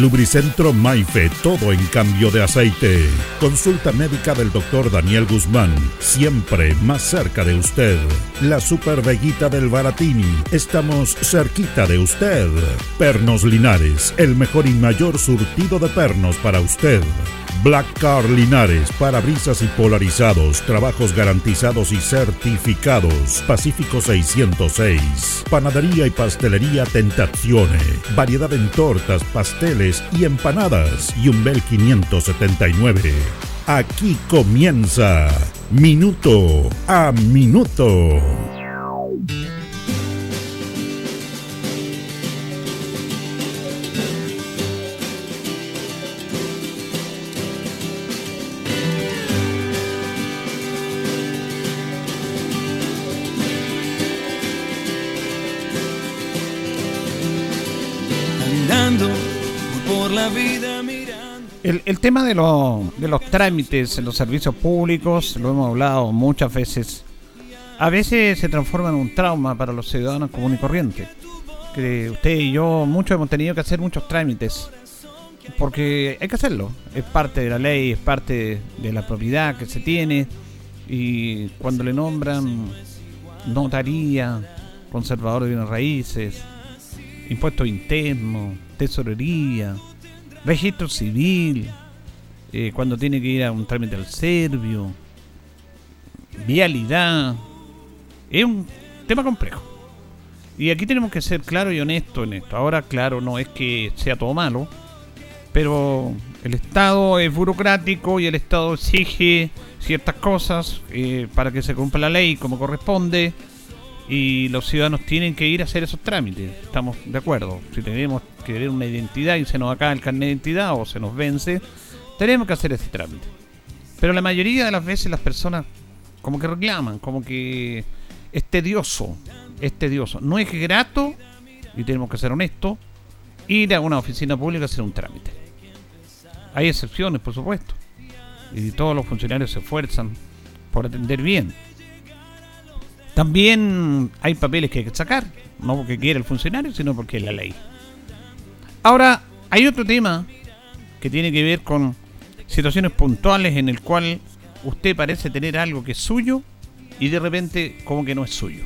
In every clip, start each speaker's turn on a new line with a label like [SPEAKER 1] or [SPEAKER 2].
[SPEAKER 1] Lubricentro Maife, todo en cambio de aceite. Consulta médica del doctor Daniel Guzmán, siempre más cerca de usted. La Super Veguita del Baratini, estamos cerquita de usted. Pernos Linares, el mejor y mayor surtido de pernos para usted. Black Car Linares, parabrisas y polarizados, trabajos garantizados y certificados. Pacífico 606. Panadería y pastelería Tentazione. Variedad en tortas, pasteles y empanadas. Y un Bel 579. Aquí comienza Minuto a Minuto.
[SPEAKER 2] Tema de, de los trámites en los servicios públicos, lo hemos hablado muchas veces, a veces se transforma en un trauma para los ciudadanos comunes y corrientes. Que usted y yo, muchos hemos tenido que hacer muchos trámites, porque hay que hacerlo. Es parte de la ley, es parte de la propiedad que se tiene, y cuando le nombran notaría, conservador de bienes raíces, impuestos internos, tesorería, registro civil, eh, cuando tiene que ir a un trámite al serbio, vialidad. Es un tema complejo. Y aquí tenemos que ser claros y honestos en esto. Ahora, claro, no es que sea todo malo, pero el Estado es burocrático y el Estado exige ciertas cosas eh, para que se cumpla la ley como corresponde y los ciudadanos tienen que ir a hacer esos trámites. Estamos de acuerdo. Si tenemos que tener una identidad y se nos acaba el carnet de identidad o se nos vence, tenemos que hacer ese trámite. Pero la mayoría de las veces las personas como que reclaman, como que es tedioso, es tedioso. No es grato, y tenemos que ser honestos, ir a una oficina pública a hacer un trámite. Hay excepciones, por supuesto. Y todos los funcionarios se esfuerzan por atender bien también hay papeles que hay que sacar, no porque quiera el funcionario, sino porque es la ley. Ahora, hay otro tema que tiene que ver con situaciones puntuales en el cual usted parece tener algo que es suyo y de repente como que no es suyo.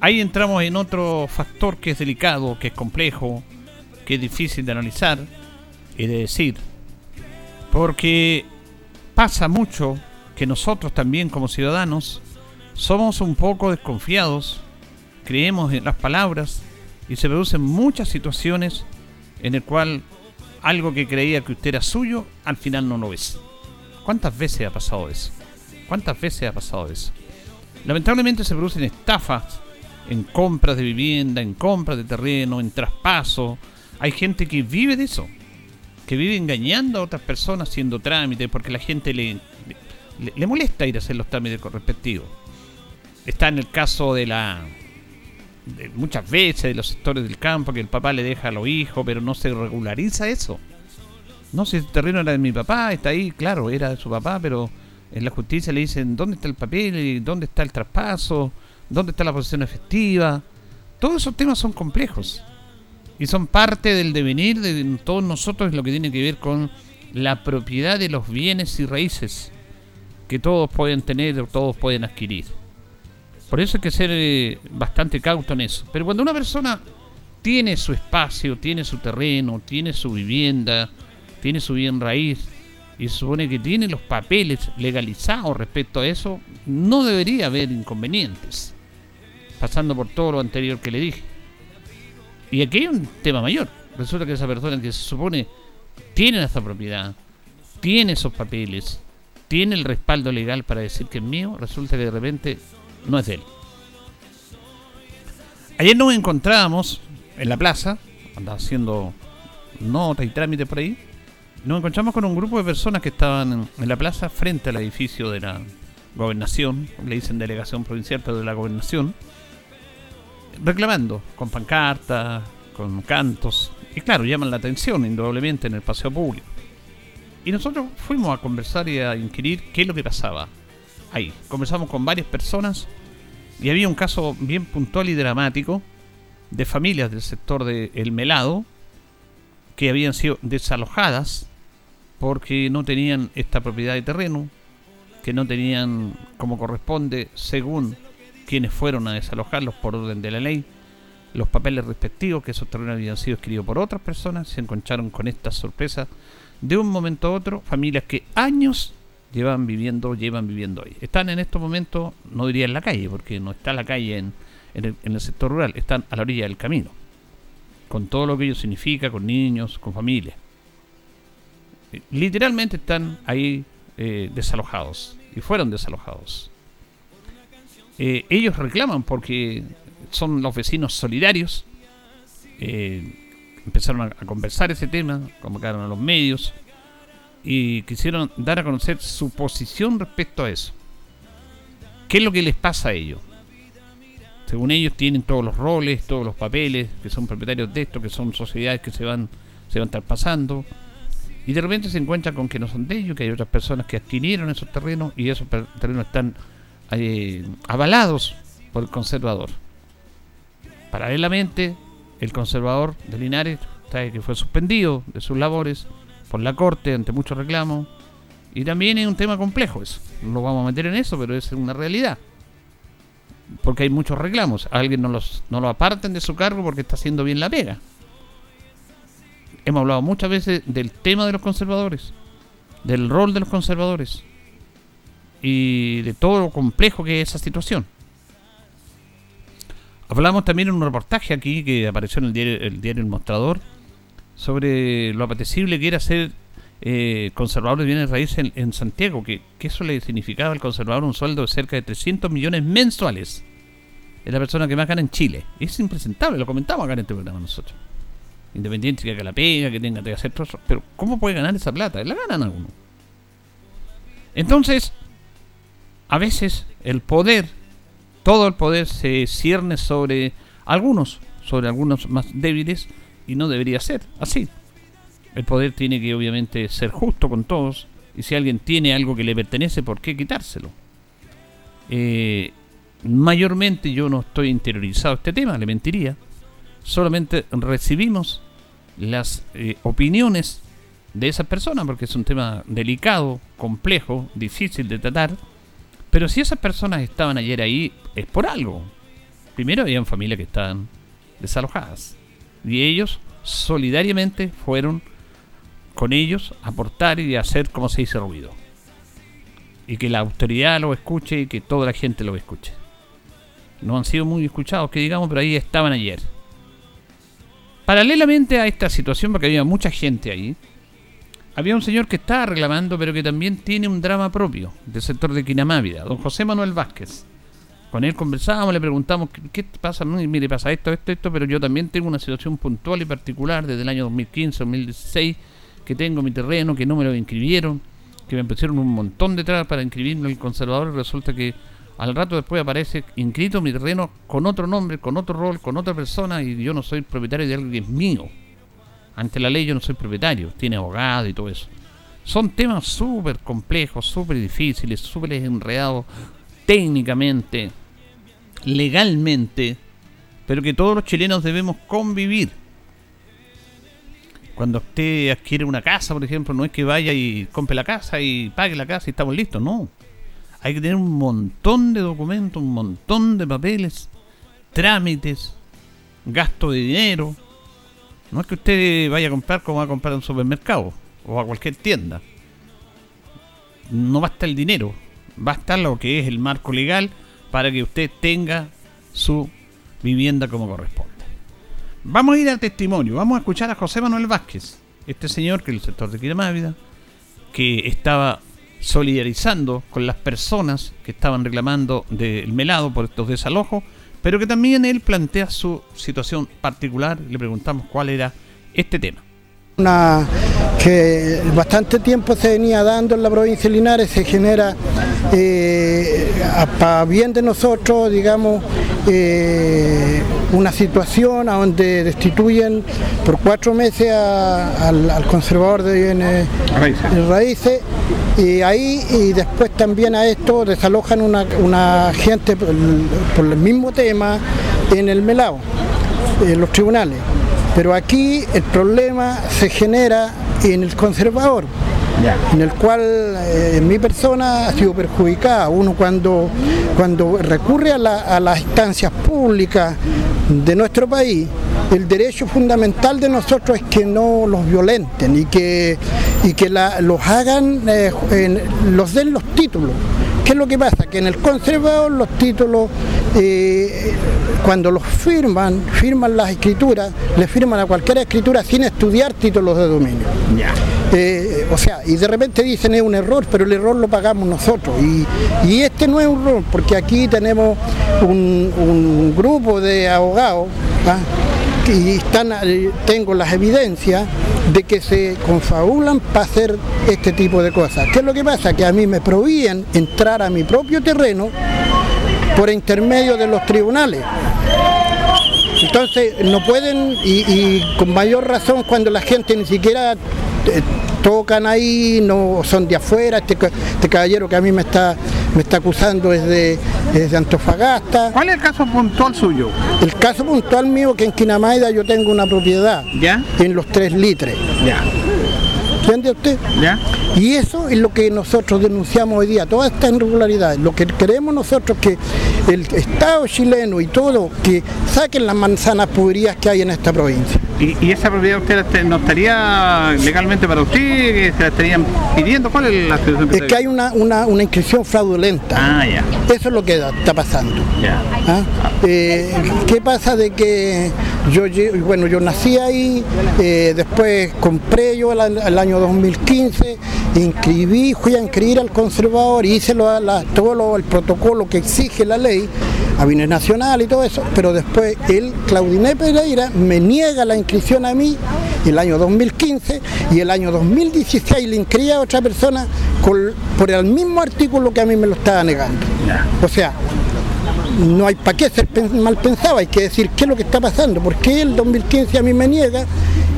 [SPEAKER 2] Ahí entramos en otro factor que es delicado, que es complejo, que es difícil de analizar y de decir. Porque pasa mucho que nosotros también como ciudadanos somos un poco desconfiados, creemos en las palabras y se producen muchas situaciones en el cual algo que creía que usted era suyo, al final no lo es. ¿Cuántas veces ha pasado eso? ¿Cuántas veces ha pasado eso? Lamentablemente se producen estafas en compras de vivienda, en compras de terreno, en traspaso. Hay gente que vive de eso, que vive engañando a otras personas haciendo trámites porque la gente le, le, le molesta ir a hacer los trámites respectivos. Está en el caso de la. Muchas veces de los sectores del campo que el papá le deja a los hijos, pero no se regulariza eso. No, si el terreno era de mi papá, está ahí, claro, era de su papá, pero en la justicia le dicen dónde está el papel, dónde está el traspaso, dónde está la posición efectiva. Todos esos temas son complejos y son parte del devenir de todos nosotros, lo que tiene que ver con la propiedad de los bienes y raíces que todos pueden tener o todos pueden adquirir. Por eso hay que ser eh, bastante cauto en eso. Pero cuando una persona tiene su espacio, tiene su terreno, tiene su vivienda, tiene su bien raíz, y se supone que tiene los papeles legalizados respecto a eso, no debería haber inconvenientes. Pasando por todo lo anterior que le dije. Y aquí hay un tema mayor. Resulta que esa persona que se supone tiene esa propiedad, tiene esos papeles, tiene el respaldo legal para decir que es mío, resulta que de repente no es de él. Ayer nos encontrábamos en la plaza, andaba haciendo notas y trámites por ahí. Nos encontramos con un grupo de personas que estaban en, la plaza frente al edificio de la gobernación, le dicen delegación provincial, pero de la gobernación, reclamando con pancartas, con cantos, y claro, llaman la atención indudablemente en el paseo público. Y nosotros fuimos a conversar y a inquirir qué es lo que pasaba ahí. Conversamos con varias personas y había un caso bien puntual y dramático de familias del sector de El Melado que habían sido desalojadas porque no tenían esta propiedad de terreno, que no tenían como corresponde, según quienes fueron a desalojarlos por orden de la ley, los papeles respectivos, que esos terrenos habían sido escritos por otras personas, se encontraron con esta sorpresa de un momento a otro, familias que años llevan viviendo, llevan viviendo ahí. Están en estos momentos, no diría en la calle, porque no está la calle en, el, sector rural, están a la orilla del camino, con todo lo que ello significa, con niños, con familia. Literalmente están ahí eh, desalojados, y fueron desalojados. Eh, ellos reclaman porque son los vecinos solidarios. Eh, empezaron a, conversar ese tema, convocaron a los medios y quisieron dar a conocer su posición respecto a eso. ¿Qué es lo que les pasa a ellos? Según ellos tienen todos los roles, todos los papeles, que son propietarios de esto, que son sociedades que se van, se van a estar pasando. Y de repente se encuentran con que no son de ellos, que hay otras personas que adquirieron esos terrenos y esos terrenos están eh, avalados por el conservador. Paralelamente, el conservador de Linares, que fue suspendido de sus labores por la Corte ante muchos reclamos. Y también es un tema complejo eso. No lo vamos a meter en eso, pero es una realidad. Porque hay muchos reclamos. alguien no, los, no lo aparten de su cargo porque está haciendo bien la pega. Hemos hablado muchas veces del tema de los conservadores, del rol de los conservadores y de todo lo complejo que es esa situación. Hablamos también en un reportaje aquí que apareció en el diario El, diario el Mostrador sobre lo apetecible que era ser eh, conservador de bienes raíces en, Santiago, que, eso le significaba al conservador un sueldo de cerca de 300 millones mensuales. Es la persona que más gana en Chile. Es impresentable, lo comentamos acá en este programa nosotros. Independiente que haga la pega, que tenga que hacer todo eso. Pero ¿cómo puede ganar esa plata? La ganan algunos. Entonces, a veces el poder todo el poder se cierne sobre algunos, sobre algunos más débiles, y no debería ser así. El poder tiene que obviamente ser justo con todos, y si alguien tiene algo que le pertenece, ¿por qué quitárselo? Eh, mayormente yo no estoy interiorizado a este tema, le mentiría. Solamente recibimos las eh, opiniones de esas personas, porque es un tema delicado, complejo, difícil de tratar pero si esas personas estaban ayer ahí, es por algo. Primero habían familias que estaban desalojadas. Y ellos solidariamente fueron con ellos a aportar y a hacer como se dice ruido. Y que la autoridad lo escuche y que toda la gente lo escuche. No han sido muy escuchados, que digamos, pero ahí estaban ayer. Paralelamente a esta situación, porque había mucha gente ahí, había un señor que estaba reclamando, pero que también tiene un drama propio del sector de Quinamávida, don José Manuel Vázquez. Con él conversábamos, le preguntamos, ¿qué, pasa? Mire, pasa esto, esto, esto, pero yo también tengo una situación puntual y particular desde el año 2015, 2016, que tengo mi terreno, que no me lo inscribieron, que me pusieron un montón de trabas para inscribirme el conservador y resulta que al rato después aparece inscrito mi terreno con otro nombre, con otro rol, con otra persona y yo no soy propietario de algo que es mío. Ante la ley yo no soy propietario, tiene abogado y todo eso. Son temas súper complejos, súper difíciles, súper enredados técnicamente, legalmente, pero que todos los chilenos debemos convivir. Cuando usted adquiere una casa, por ejemplo, no es que vaya y compre la casa y pague la casa y estamos listos, no. Hay que tener un montón de documentos, un montón de papeles, trámites, gasto de dinero, no es que usted vaya a comprar como va a comprar en un supermercado o a cualquier tienda. No basta el dinero, basta lo que es el marco legal para que usted tenga su vivienda como corresponde. Vamos a ir al testimonio, vamos a escuchar a José Manuel Vázquez, este señor que es el sector de Quiremávida, que estaba solidarizando con las personas que estaban reclamando del melado por estos desalojos pero que también él plantea su situación particular. Le preguntamos cuál era este tema.
[SPEAKER 3] Una que bastante tiempo se venía dando en la provincia de Linares, se genera eh, para bien de nosotros, digamos, eh, una situación a donde destituyen por cuatro meses al, conservador de bienes raíces. y ahí y después también a esto desalojan una, gente por, el mismo tema en el Melao, en los tribunales. Pero aquí el problema se genera en el conservador, en el cual eh, mi persona ha sido perjudicada. Uno cuando, cuando recurre a, las instancias públicas de nuestro país, el derecho fundamental de nosotros es que no los violenten y que, y que los hagan, eh, los den los títulos. ¿Qué es lo que pasa? Que en el conservador los títulos, eh, cuando los firman, firman las escrituras, le firman a cualquier escritura sin estudiar títulos de dominio. Eh, o sea, y de repente dicen es un error, pero el error lo pagamos nosotros. Y, este no es un error, porque aquí tenemos un, grupo de abogados ¿ah? Y están, eh, tengo las evidencias de que se confabulan para hacer este tipo de cosas. ¿Qué es lo que pasa? Que a mí me prohíben entrar a mi propio terreno por intermedio de los tribunales. Entonces no pueden, y, con mayor razón cuando la gente ni siquiera eh, tocan ahí, no son de afuera, este, este, caballero que a mí me está, me está acusando es de, es de Antofagasta.
[SPEAKER 2] ¿Cuál es el caso puntual suyo?
[SPEAKER 3] El caso puntual mío que en Quinamaida yo tengo una propiedad
[SPEAKER 2] ¿Ya?
[SPEAKER 3] en los tres litres.
[SPEAKER 2] ¿Ya?
[SPEAKER 3] ¿Entiende usted?
[SPEAKER 2] ¿Ya?
[SPEAKER 3] Y eso es lo que nosotros denunciamos hoy día, todas estas irregularidades. Lo que queremos nosotros que el Estado chileno y todo, que saquen las manzanas podridas que hay en esta provincia.
[SPEAKER 2] ¿Y, esa propiedad usted no estaría legalmente para usted? ¿Que se la estarían pidiendo? ¿Cuál es la
[SPEAKER 3] situación? Es que hay una, una, inscripción fraudulenta.
[SPEAKER 2] Ah, ya.
[SPEAKER 3] Eso es lo que está pasando.
[SPEAKER 2] Ya.
[SPEAKER 3] ¿Ah? Eh, ¿Qué pasa de que yo, bueno, yo nací ahí, eh, después compré yo el, año 2015, inscribí, fui a inscribir al conservador, hice todo el protocolo que exige la ley a bienes nacional y todo eso, pero después el Claudiné Pereira me niega la inscripción a mí el año 2015 y el año 2016 le inscribía a otra persona por el mismo artículo que a mí me lo estaba negando. O sea, no hay para qué ser mal pensado, hay que decir qué es lo que está pasando, por qué el 2015 a mí me niega,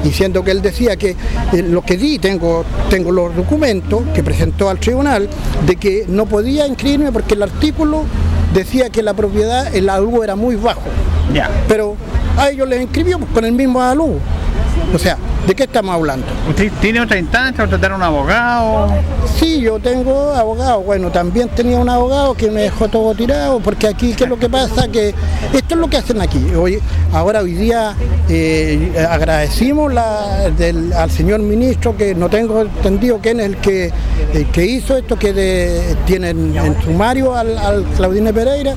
[SPEAKER 3] diciendo que él decía que eh, lo que di, tengo, tengo los documentos que presentó al tribunal, de que no podía inscribirme porque el artículo decía que la propiedad, el alugo era muy bajo.
[SPEAKER 2] Ya.
[SPEAKER 3] Pero a ellos les inscribió con el mismo alugo. O sea, ¿de qué estamos hablando?
[SPEAKER 2] ¿Usted tiene otra instancia o tratar un abogado?
[SPEAKER 3] Sí, yo tengo abogado. Bueno, también tenía un abogado que me dejó todo tirado, porque aquí, ¿qué es lo que pasa? Que esto es lo que hacen aquí. Hoy, ahora, hoy día, eh, agradecimos al señor ministro, que no tengo entendido quién es el que, que hizo esto, que tiene en, sumario al, al Claudine Pereira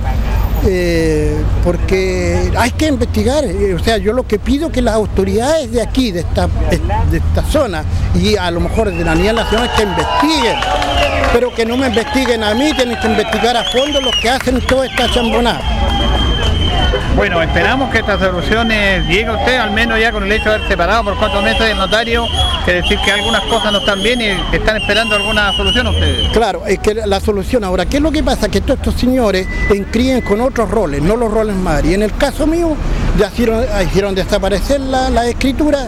[SPEAKER 3] eh, porque hay que investigar, eh, o sea, yo lo que pido que las autoridades de aquí, de esta, de esta zona, y a lo mejor de la nivel nacional, que investiguen, pero que no me investiguen a mí, tienen que investigar a fondo los que hacen toda esta chambonada.
[SPEAKER 2] Bueno, esperamos que estas soluciones llegue a usted, al menos ya con el hecho de haber separado por cuatro meses del notario, que decir que algunas cosas no están bien y están esperando alguna solución ustedes.
[SPEAKER 3] Claro, es que la solución ahora, ¿qué es lo que pasa? Que todos estos señores inscriben con otros roles, no los roles madre. Y en el caso mío, ya hicieron, desaparecer las escrituras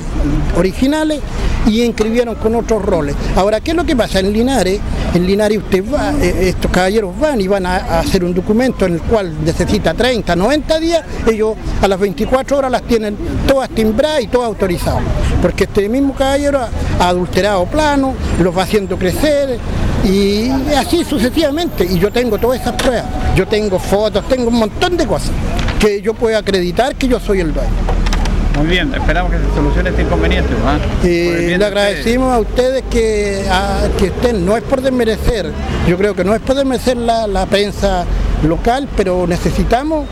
[SPEAKER 3] originales y inscribieron con otros roles. Ahora, ¿qué es lo que pasa? En Linares, en Linares usted va, eh, estos caballeros van y van a, hacer un documento en el cual necesita 30, 90 días, ellos a las 24 horas las tienen todas timbradas y todas autorizadas. Porque este mismo caballero ha, adulterado plano, los va haciendo crecer y así sucesivamente. Y yo tengo todas esas pruebas. Yo tengo fotos, tengo un montón de cosas que yo pueda acreditar que yo soy el dueño.
[SPEAKER 2] Muy bien, esperamos que se solucione este inconveniente.
[SPEAKER 3] Y le agradecimos a ustedes que, que estén, no es por desmerecer, yo creo que no es por desmerecer la, prensa local, pero necesitamos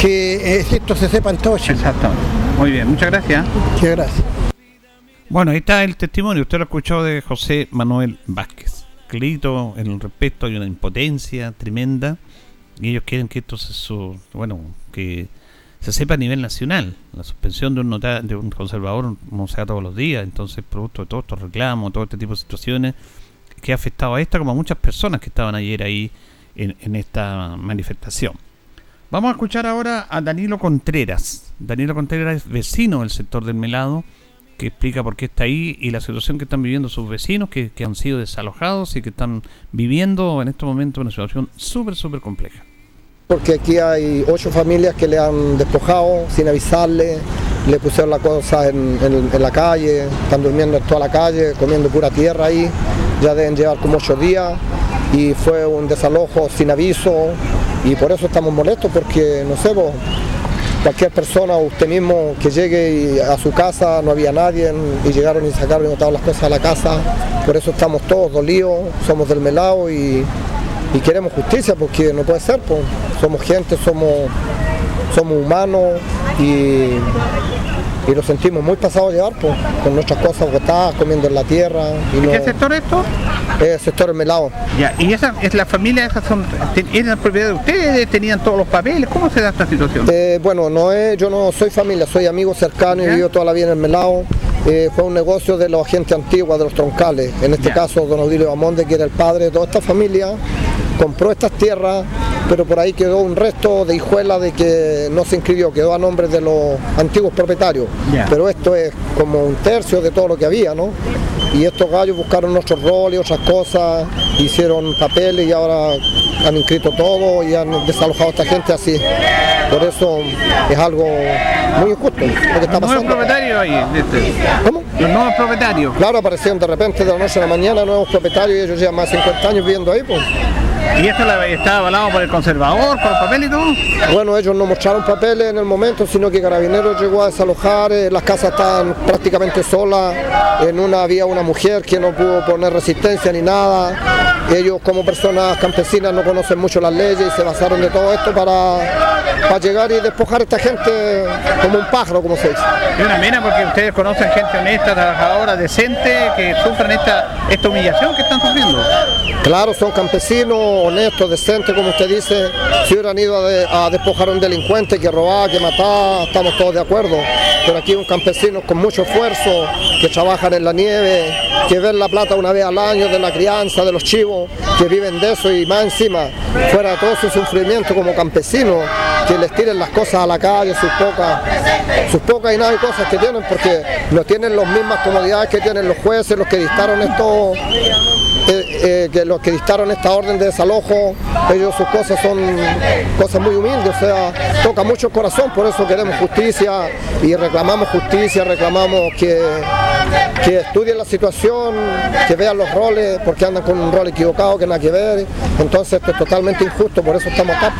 [SPEAKER 3] que esto se sepa en todo
[SPEAKER 2] Exacto. Muy bien, muchas gracias.
[SPEAKER 3] Muchas gracias.
[SPEAKER 2] Bueno, ahí está el testimonio, usted lo escuchó de José Manuel Vázquez. Clarito, en el respeto hay una impotencia tremenda y ellos quieren que esto se, bueno, que se sepa a nivel nacional. La suspensión de un, nota, de un conservador no se da todos los días, entonces producto de todos estos reclamos, todo este tipo de situaciones que ha afectado a esta como a muchas personas que estaban ayer ahí en, en esta manifestación. Vamos a escuchar ahora a Danilo Contreras. Danilo Contreras es vecino del sector del Melado, que explica por qué está ahí y la situación que están viviendo sus vecinos, que, han sido desalojados y que están viviendo en este momento una situación súper, súper compleja.
[SPEAKER 4] Porque aquí hay ocho familias que le han despojado sin avisarle, le pusieron la cosa en, en- en la calle, están durmiendo en toda la calle, comiendo pura tierra ahí, ya deben llevar como ocho días y fue un desalojo sin aviso y por eso estamos molestos porque no sé, vos, cualquier persona usted mismo que llegue a su casa no había nadie y llegaron y sacaron botaron las cosas a la casa, por eso estamos todos dolidos, somos del melao y, y queremos justicia porque no puede ser, pues. somos gente, somos, somos humanos y, y lo sentimos muy pasado a llevar pues, con nuestras cosas botadas, comiendo en la tierra. Y no,
[SPEAKER 2] ¿Qué sector es esto?
[SPEAKER 4] es el sector del melao.
[SPEAKER 2] Ya, y esa es la familia, esas son, eran propiedad de ustedes, tenían todos los papeles, ¿cómo se da esta situación?
[SPEAKER 4] Eh, bueno, no es, yo no soy familia, soy amigo cercano y vivo toda la vida en el Melao. Eh, fue un negocio de la gente antigua, de los troncales. En este
[SPEAKER 2] Ya.
[SPEAKER 4] caso, don Odilio Amonde, que era el padre de toda esta familia, compró estas tierras, pero por ahí quedó un resto de hijuela de que no se inscribió, quedó a nombre de los antiguos propietarios. Pero esto es como un tercio de todo lo que había, ¿no? Y estos gallos buscaron nuestros roles otras cosas, hicieron papeles y ahora han inscrito todo y han desalojado a esta gente así. Por eso es algo muy injusto lo que está
[SPEAKER 2] Los nuevos
[SPEAKER 4] pasando.
[SPEAKER 2] propietarios ahí, este-
[SPEAKER 4] ¿Cómo?
[SPEAKER 2] los nuevos propietarios.
[SPEAKER 4] Claro, aparecieron de repente de la noche a la mañana nuevos propietarios y ellos llevan más de 50 años viviendo ahí. Pues.
[SPEAKER 2] ¿Y esto está avalado por el conservador, por el papel y todo?
[SPEAKER 4] Bueno, ellos no mostraron papeles en el momento, sino que Carabineros llegó a desalojar, eh, las casas estaban prácticamente solas, en una había una mujer que no pudo poner resistencia ni nada. Ellos como personas campesinas no conocen mucho las leyes y se basaron de todo esto para, para llegar y despojar a esta gente como un pájaro, como se dice.
[SPEAKER 2] Es una pena porque ustedes conocen gente honesta, trabajadora, decente, que sufren esta, esta humillación que están sufriendo.
[SPEAKER 4] Claro, son campesinos, honestos, decentes, como usted dice. Si hubieran ido a, de- a despojar a un delincuente que robaba, que mataba, estamos todos de acuerdo. Pero aquí un campesino con mucho esfuerzo, que trabajan en la nieve, que ven la plata una vez al año de la crianza, de los chivos, que viven de eso y más encima, fuera de todo su sufrimiento como campesinos, que les tiren las cosas a la calle, sus pocas, sus pocas y nada de cosas que tienen, porque no tienen las mismas comodidades que tienen los jueces, los que dictaron estos eh, eh, que los que dictaron esta orden de desalojo, ellos sus cosas son cosas muy humildes, o sea, toca mucho el corazón, por eso queremos justicia y reclamamos justicia, reclamamos que, que estudien la situación, que vean los roles, porque andan con un rol equivocado que nada que ver, entonces esto es totalmente injusto, por eso estamos acá.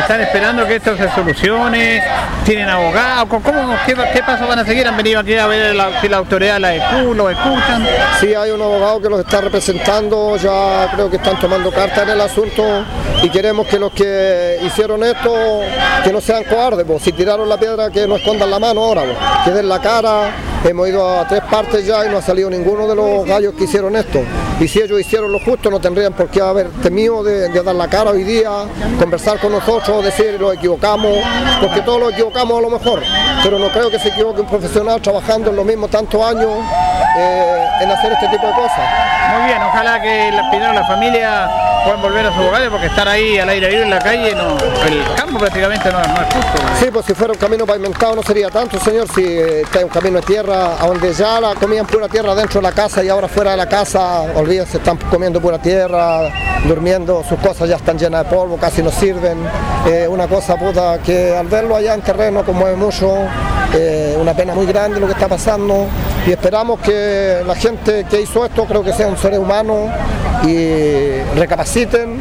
[SPEAKER 2] Están esperando que esto se solucione, tienen abogados, ¿cómo, qué, qué pasos van a seguir? Han venido aquí a ver la, si la autoridad la escu- lo escuchan.
[SPEAKER 4] Sí, hay un abogado que los está representando, ya creo que están tomando carta en el asunto y queremos que los que hicieron esto, que no sean cobardes, pues. si tiraron la piedra que no escondan la mano ahora, pues. que den la cara, hemos ido a tres partes ya y no ha salido ninguno de los gallos que hicieron esto. Y si ellos hicieron lo justo no tendrían por qué haber temido de, de dar la cara hoy día, conversar con nosotros, decir lo equivocamos, porque todos lo equivocamos a lo mejor, pero no creo que se equivoque un profesional trabajando en lo mismo tantos años eh, en hacer este tipo de cosas.
[SPEAKER 2] Muy bien, ojalá que la, primero la familia puedan volver a sus hogares porque estar ahí al aire libre en la calle, no, el campo prácticamente no, no es justo.
[SPEAKER 4] Sí, pues si fuera un camino pavimentado no sería tanto, señor, si eh, está un camino de tierra, a donde ya la comían pura tierra dentro de la casa y ahora fuera de la casa, olvídense, están comiendo pura tierra, durmiendo, sus cosas ya están llenas de polvo, casi no sirven. Eh, una cosa puta que al verlo allá en terreno conmueve mucho, eh, una pena muy grande lo que está pasando y esperamos que la gente que hizo esto, creo que sean seres humanos y recapaciten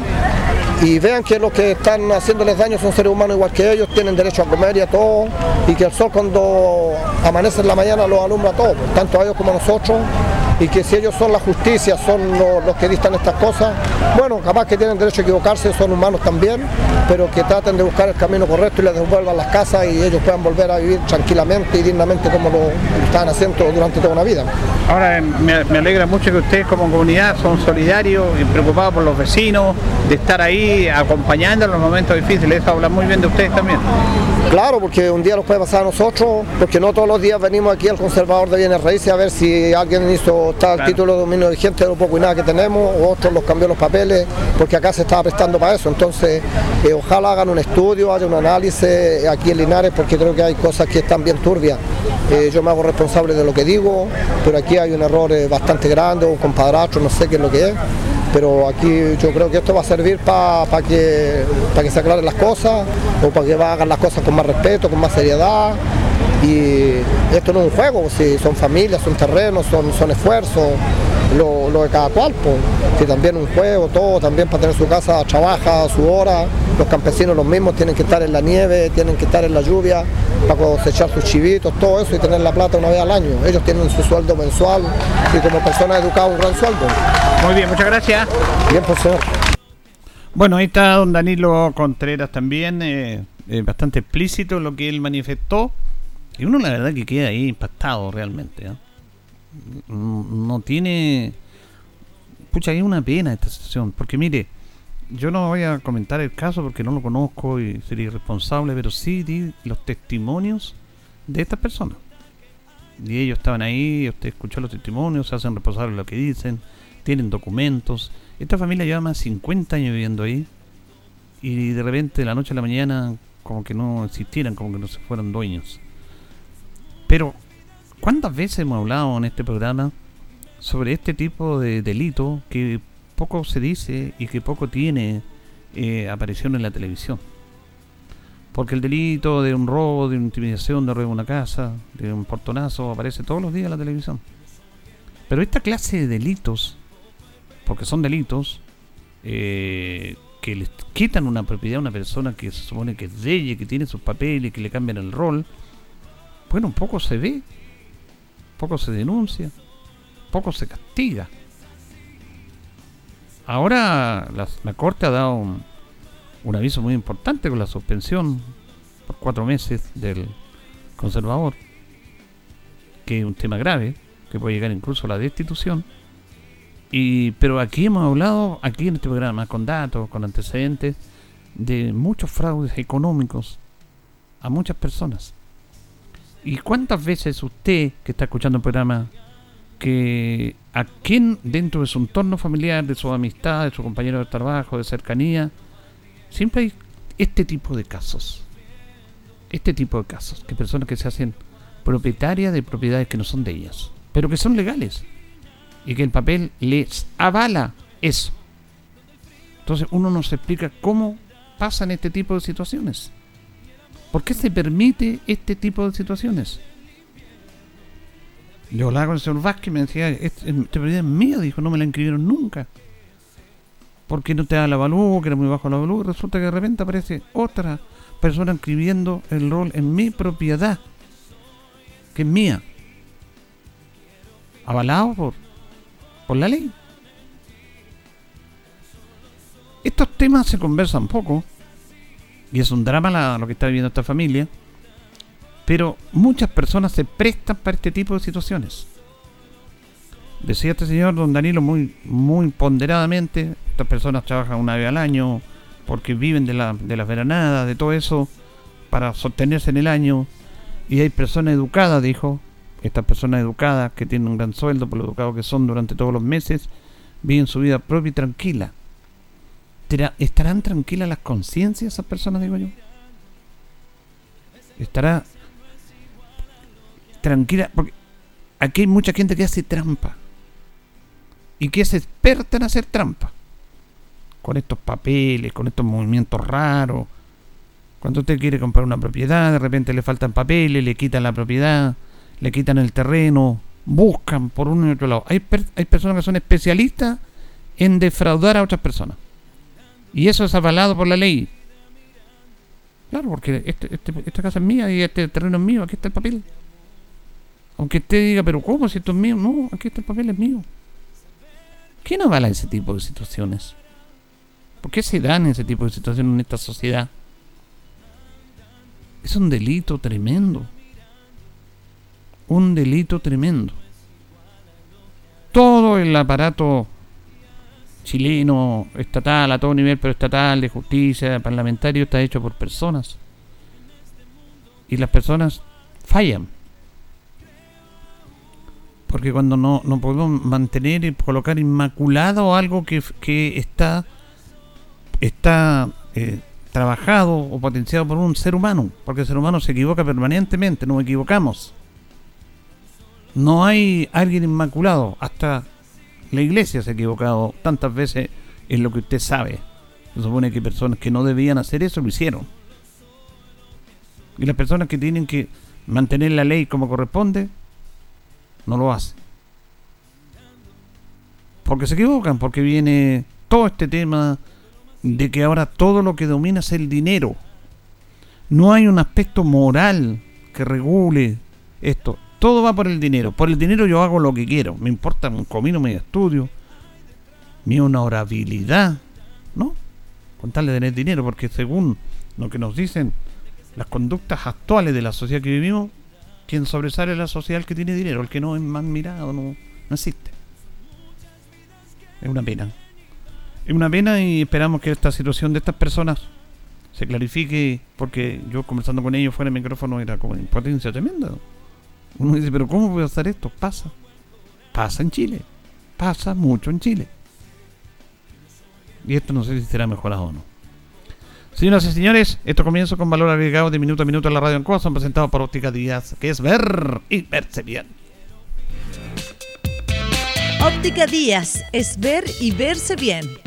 [SPEAKER 4] y vean que los que están haciéndoles daño son seres humanos igual que ellos, tienen derecho a comer y a todo, y que el sol cuando amanece en la mañana los alumbra a todos, tanto a ellos como a nosotros, y que si ellos son la justicia, son los que dictan estas cosas, bueno, capaz que tienen derecho a equivocarse, son humanos también, pero que traten de buscar el camino correcto y les devuelvan las casas y ellos puedan volver a vivir tranquilamente y dignamente como lo estaban haciendo durante toda una vida.
[SPEAKER 2] Ahora me, alegra mucho que ustedes como comunidad son solidarios y preocupados por los vecinos, de estar ahí acompañando en los momentos difíciles, eso habla muy bien de ustedes también.
[SPEAKER 4] Claro, porque un día nos puede pasar a nosotros, porque no todos los días venimos aquí al conservador de bienes raíces a ver si alguien hizo tal título de dominio vigente de lo poco y nada que tenemos, o otros los cambió los papeles, porque acá se estaba prestando para eso. Entonces, eh, ojalá hagan un estudio, haya un análisis aquí en Linares, porque creo que hay cosas que están bien turbias. Eh, yo me hago responsable de lo que digo, pero aquí hay un error eh, bastante grande, un compadrastro, no sé qué es lo que es pero aquí yo creo que esto va a servir para que, que se aclaren las cosas o para que hagan las cosas con más respeto, con más seriedad. Y esto no es un juego, si son familias, son terrenos, son, son esfuerzos, lo, de cada cual, pues, que también un juego, todo, también para tener su casa trabaja su hora, los campesinos los mismos tienen que estar en la nieve, tienen que estar en la lluvia para cosechar sus chivitos, todo eso y tener la plata una vez al año. Ellos tienen su sueldo mensual y como personas educadas un gran sueldo.
[SPEAKER 2] Muy bien, muchas gracias.
[SPEAKER 4] Bien, por señor.
[SPEAKER 2] Bueno, ahí está don Danilo Contreras también, eh, eh, bastante explícito lo que él manifestó. Y uno la verdad que queda ahí impactado realmente. No tiene... Pucha, hay una pena esta situación, porque mire, yo no voy a comentar el caso porque no lo conozco y sería irresponsable, pero sí di los testimonios de estas personas. Y ellos estaban ahí, usted escuchó los testimonios, se hacen responsables de lo que dicen, tienen documentos. Esta familia lleva más de 50 años viviendo ahí y de repente de la noche a la mañana como que no existieran, como que no se fueran dueños. Pero, ¿cuántas veces hemos hablado en este programa sobre este tipo de delito que poco se dice y que poco tiene eh, aparición en la televisión. Porque el delito de un robo, de una intimidación, de robo de una casa, de un portonazo, aparece todos los días en la televisión. Pero esta clase de delitos, porque son delitos, eh, que les quitan una propiedad a una persona que se supone que es de ella, que tiene sus papeles, que le cambian el rol, bueno, poco se ve, poco se denuncia, poco se castiga. Ahora la, Corte ha dado un, aviso muy importante con la suspensión por cuatro meses del conservador, que es un tema grave, que puede llegar incluso a la destitución. Y, pero aquí hemos hablado, aquí en este programa, con datos, con antecedentes, de muchos fraudes económicos a muchas personas. ¿Y cuántas veces usted que está escuchando el programa que a quien dentro de su entorno familiar, de su amistad, de su compañero de trabajo, de cercanía, siempre hay este tipo de casos. Este tipo de casos, que personas que se hacen propietarias de propiedades que no son de ellas, pero que son legales y que el papel les avala eso. Entonces uno nos explica cómo pasan este tipo de situaciones. ¿Por qué se permite este tipo de situaciones? Yo hablaba con el señor Vázquez y me decía, este, este es mía, dijo, no me la inscribieron nunca. Porque no te da la valú, que era muy bajo la valú, resulta que de repente aparece otra persona inscribiendo el rol en mi propiedad, que es mía. Avalado por, por la ley. Estos temas se conversan poco, y es un drama lo que está viviendo esta familia pero muchas personas se prestan para este tipo de situaciones. Decía este señor don Danilo muy, muy ponderadamente, estas personas trabajan una vez al año porque viven de, la, de las veranadas, de todo eso, para sostenerse en el año. Y hay personas educadas, dijo, estas personas educadas que tienen un gran sueldo por lo educados que son durante todos los meses, viven su vida propia y tranquila. ¿Estarán tranquilas las conciencias esas personas, digo yo? ¿Estará tranquila, porque aquí hay mucha gente que hace trampa y que es experta en hacer trampa con estos papeles, con estos movimientos raros. Cuando usted quiere comprar una propiedad, de repente le faltan papeles, le quitan la propiedad, le quitan el terreno, buscan por uno y otro lado. Hay, hay personas que son especialistas en defraudar a otras personas. Y eso es avalado por la ley. Claro, porque este, este, esta casa es mía y este terreno es mío, aquí está el papel. Aunque usted diga, pero ¿cómo si esto es mío? No, aquí este papel es mío. ¿Quién avala ese tipo de situaciones? ¿Por qué se dan ese tipo de situaciones en esta sociedad? Es un delito tremendo. Un delito tremendo. Todo el aparato chileno, estatal, a todo nivel, pero estatal, de justicia, parlamentario, está hecho por personas. Y las personas fallan. Porque cuando no, no podemos mantener y colocar inmaculado algo que, que está, está eh, trabajado o potenciado por un ser humano, porque el ser humano se equivoca permanentemente, nos equivocamos. No hay alguien inmaculado, hasta la iglesia se ha equivocado tantas veces en lo que usted sabe. Se supone que personas que no debían hacer eso lo hicieron. Y las personas que tienen que mantener la ley como corresponde, no lo hacen. Porque se equivocan, porque viene todo este tema de que ahora todo lo que domina es el dinero. No hay un aspecto moral que regule esto. Todo va por el dinero. Por el dinero yo hago lo que quiero. Me importa un comino, mi estudio, mi honorabilidad, ¿no? Con tal de tener dinero, porque según lo que nos dicen las conductas actuales de la sociedad que vivimos, quien sobresale es la sociedad que tiene dinero, el que no es más mirado, no, no existe. Es una pena. Es una pena y esperamos que esta situación de estas personas se clarifique, porque yo conversando con ellos fuera del micrófono era como impotencia tremenda. Uno dice, pero ¿cómo puede hacer esto? Pasa. Pasa en Chile. Pasa mucho en Chile. Y esto no sé si será mejorado o no. Señoras y señores, esto comienza con valor agregado de minuto a minuto en la radio en Cuba. Son presentados por Óptica Díaz, que es ver y verse bien.
[SPEAKER 5] Óptica Díaz es ver y verse bien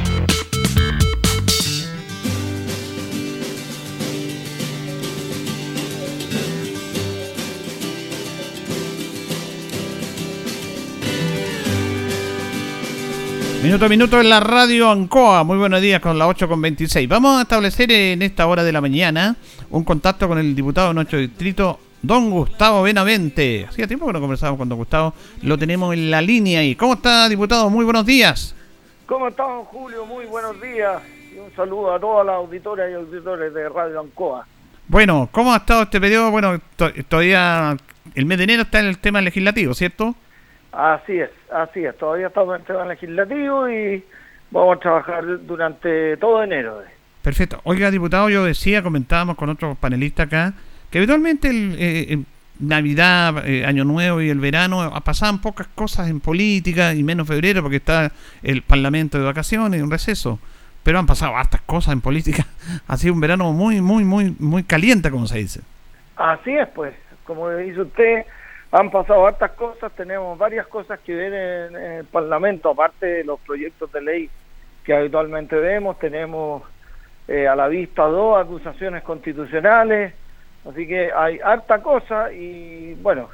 [SPEAKER 2] Minuto a minuto en la radio Ancoa. Muy buenos días con la 8 con 26. Vamos a establecer en esta hora de la mañana un contacto con el diputado de nuestro distrito, don Gustavo Benavente. Hacía tiempo que no conversábamos con don Gustavo. Lo tenemos en la línea ahí. ¿Cómo está, diputado? Muy buenos días.
[SPEAKER 6] ¿Cómo está, don Julio? Muy buenos días. Y un saludo a todas las auditoras y auditores de Radio Ancoa.
[SPEAKER 2] Bueno, ¿cómo ha estado este periodo? Bueno, todavía el mes de enero está en el tema legislativo, ¿cierto?
[SPEAKER 6] Así es, así es. Todavía estamos en tema legislativo y vamos a trabajar durante todo enero.
[SPEAKER 2] Perfecto. Oiga, diputado, yo decía, comentábamos con otros panelistas acá, que habitualmente el, eh, Navidad, eh, Año Nuevo y el verano pasaban pocas cosas en política y menos febrero porque está el Parlamento de vacaciones, un receso. Pero han pasado hartas cosas en política. Ha sido un verano muy, muy, muy, muy caliente, como se dice.
[SPEAKER 6] Así es, pues. Como dice usted, han pasado hartas cosas, tenemos varias cosas que ver en, el Parlamento, aparte de los proyectos de ley que habitualmente vemos, tenemos eh, a la vista dos acusaciones constitucionales, así que hay harta cosa y bueno,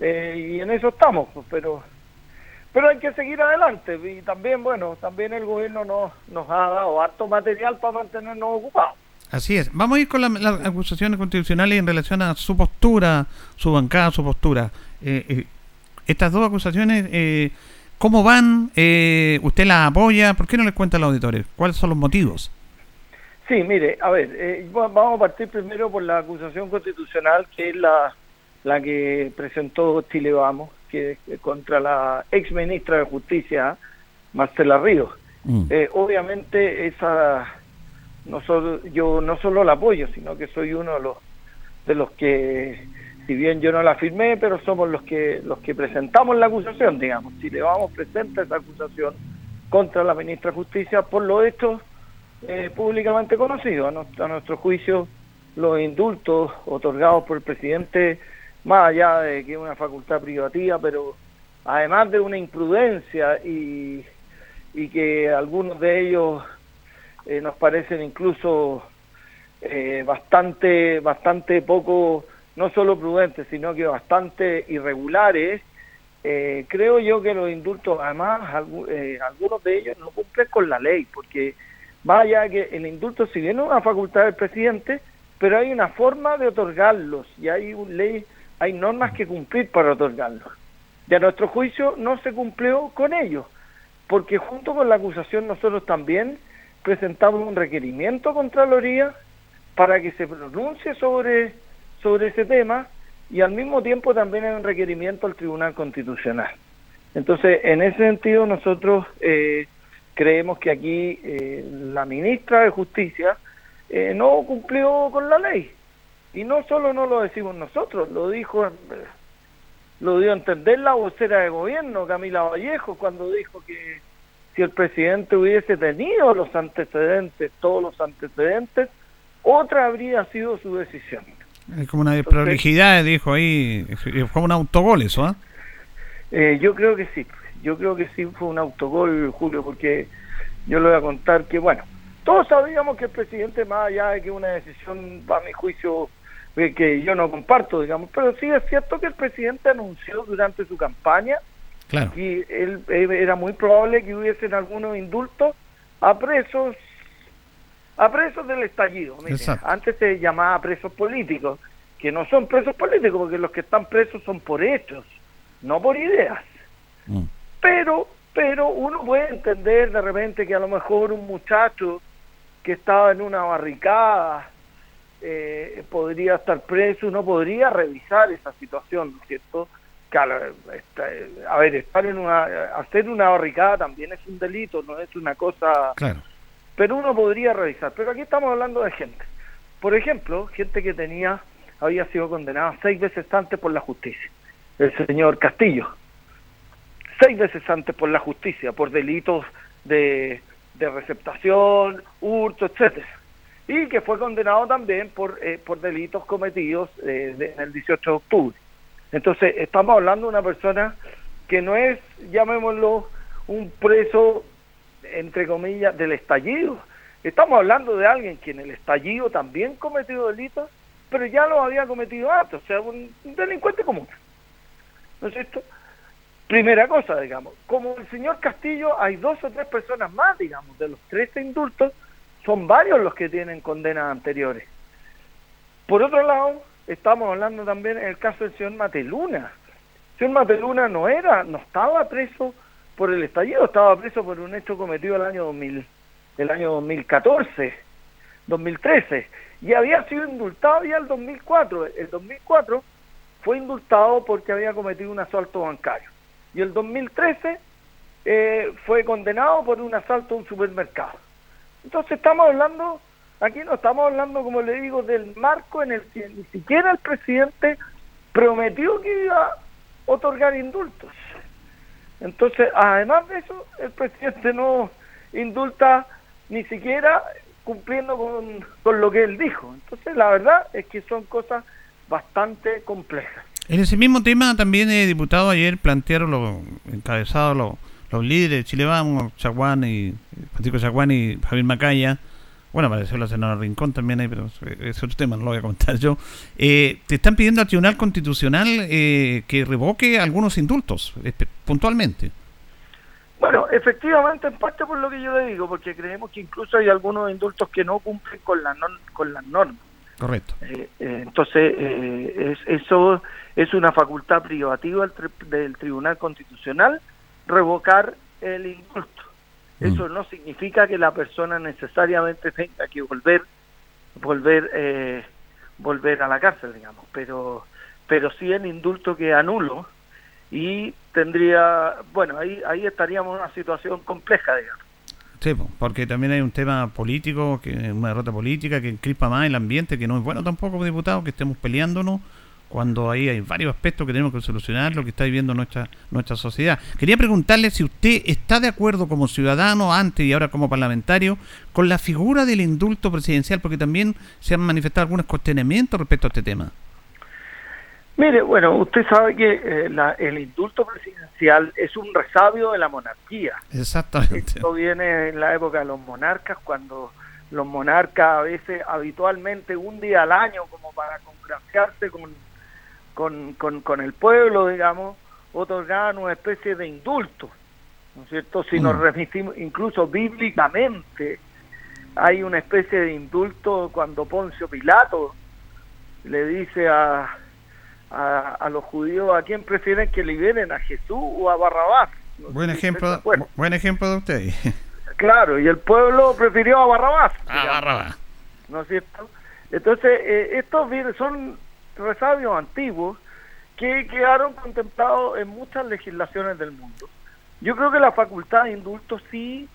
[SPEAKER 6] eh, y en eso estamos, pues, pero pero hay que seguir adelante y también, bueno, también el gobierno nos, nos ha dado harto material para mantenernos ocupados.
[SPEAKER 2] Así es. Vamos a ir con las acusaciones constitucionales en relación a su postura, su bancada, su postura. Eh, eh, estas dos acusaciones, eh, ¿cómo van? ¿Usted las apoya? ¿Por qué no les cuenta a los auditores? ¿Cuáles son los motivos?
[SPEAKER 6] Sí, mire, a ver, vamos a partir primero por la acusación constitucional, que es la, la que presentó Chile Vamos, que es contra la ex ministra de Justicia, Marcela Ríos. Mm. obviamente esa no solo, yo no solo la apoyo, sino que soy uno de los, de los que, si bien yo no la firmé, pero somos los que, los que presentamos la acusación, digamos. Si le vamos presenta esa acusación contra la ministra de Justicia por lo hecho eh, públicamente conocido. A nuestro, juicio, los indultos otorgados por el presidente, más allá de que es una facultad privativa, pero además de una imprudencia y, y que algunos de ellos eh, nos parecen incluso eh, bastante bastante poco no solo prudentes, sino que bastante irregulares, eh, creo yo que los indultos, además, eh, algunos de ellos no cumplen con la ley, porque vaya que el indulto, si bien es una facultad del presidente, pero hay una forma de otorgarlos y hay ley, hay normas que cumplir para otorgarlos. Y a nuestro juicio no se cumplió con ellos, porque junto con la acusación nosotros también presentamos un requerimiento contra Loría para que se pronuncie sobre, sobre ese tema y al mismo tiempo también hay un requerimiento al Tribunal Constitucional. Entonces, en ese sentido, nosotros eh, creemos que aquí eh, la ministra de Justicia eh, no cumplió con la ley. Y no solo no lo decimos nosotros, lo dijo, lo dio a entender la vocera de gobierno, Camila Vallejo, cuando dijo que si el presidente hubiese tenido los antecedentes, todos los antecedentes, otra habría sido su decisión.
[SPEAKER 2] Es como una desprolijidad, dijo ahí, fue un autogol eso, ¿ah?
[SPEAKER 6] ¿eh? yo creo que sí, yo creo que sí fue un autogol, Julio, porque yo le voy a contar que, bueno, todos sabíamos que el presidente, más allá de que una decisión, a mi juicio, eh, que yo no comparto, digamos, pero sí es cierto que el presidente anunció durante su campaña claro. y él, era muy probable que hubiesen algunos indultos a presos a presos del estallido. antes se llamaba presos políticos, que no son presos políticos, porque los que están presos son por hechos, no por ideas. Mm. Pero, pero uno puede entender de repente que a lo mejor un muchacho que estaba en una barricada eh, podría estar preso, uno podría revisar esa situación, ¿no es cierto? Que a, a, ver, estar en una, hacer una barricada también es un delito, no es una cosa claro pero uno podría revisar. Pero aquí estamos hablando de gente. Por ejemplo, gente que tenía, había sido condenada seis veces antes por la justicia. El señor Castillo. Seis veces antes por la justicia, por delitos de, de receptación, hurto, etcétera. Y que fue condenado también por, eh, por delitos cometidos eh, en el 18 de octubre. Entonces, estamos hablando de una persona que no es, llamémoslo, un preso entre comillas, del estallido. Estamos hablando de alguien que en el estallido también cometió delitos, pero ya lo había cometido antes, o sea, un, delincuente común. ¿No es cierto? Primera cosa, digamos, como el señor Castillo, hay dos o tres personas más, digamos, de los 13 indultos, son varios los que tienen condenas anteriores. Por otro lado, estamos hablando también en el caso del señor Mateluna. El señor Mateluna no era, no estaba preso por el estallido, estaba preso por un hecho cometido el año 2000, el año 2014, 2013, y había sido indultado ya el 2004. El 2004 fue indultado porque había cometido un asalto bancario. Y el 2013 eh, fue condenado por un asalto a un supermercado. Entonces estamos hablando, aquí no estamos hablando, como le digo, del marco en el que ni siquiera el presidente prometió que iba a otorgar indultos. Entonces, además de eso, el presidente no indulta ni siquiera cumpliendo con, lo que él dijo. Entonces, la verdad es que son cosas bastante complejas.
[SPEAKER 2] En ese mismo tema también, el diputado, ayer plantearon los encabezados los, los líderes de Chile Vamos, Chaguán y Francisco Chaguán y Javier Macaya, bueno, apareció la senadora Rincón también ahí, pero es otro tema, no lo voy a comentar yo. Eh, te están pidiendo al Tribunal Constitucional eh, que revoque algunos indultos, este, puntualmente.
[SPEAKER 6] Bueno, efectivamente, en parte por lo que yo le digo, porque creemos que incluso hay algunos indultos que no cumplen con, la con las normas.
[SPEAKER 2] Correcto.
[SPEAKER 6] Eh, entonces, eso es una facultad privativa del Tribunal Constitucional revocar el indulto. Eso mm. no significa que la persona necesariamente tenga que volver, volver, eh, volver a la cárcel, digamos, pero, pero sí el indulto que anulo y tendría, bueno, ahí, ahí estaríamos en una situación compleja, digamos.
[SPEAKER 2] Sí, porque también hay un tema político, que una derrota política que crispa más el ambiente, que no es bueno tampoco, diputado, que estemos peleándonos cuando ahí hay varios aspectos que tenemos que solucionar, lo que está viviendo nuestra, nuestra sociedad. Quería preguntarle si usted está de acuerdo como ciudadano antes y ahora como parlamentario con la figura del indulto presidencial, porque también se han manifestado algunos cuestionamientos respecto a este tema.
[SPEAKER 6] Mire, bueno, usted sabe que eh, el indulto presidencial es un resabio de la monarquía.
[SPEAKER 2] Exactamente.
[SPEAKER 6] Esto viene en la época de los monarcas, cuando los monarcas a veces habitualmente un día al año como para congraciarse con, con, con, el pueblo, digamos, otorgaban una especie de indulto, ¿no es cierto? Si nos mm. remitimos, incluso bíblicamente, hay una especie de indulto cuando Poncio Pilato le dice a, a, los judíos a quién prefieren que liberen, a Jesús o a Barrabás.
[SPEAKER 2] buen, ejemplo, buen ejemplo de usted.
[SPEAKER 6] Claro, y el pueblo prefirió a Barrabás.
[SPEAKER 2] A Barrabás.
[SPEAKER 6] ¿No es cierto? Entonces, eh, estos son resabios antiguos que quedaron contemplados en muchas legislaciones del mundo. Yo creo que la facultad de indulto sí,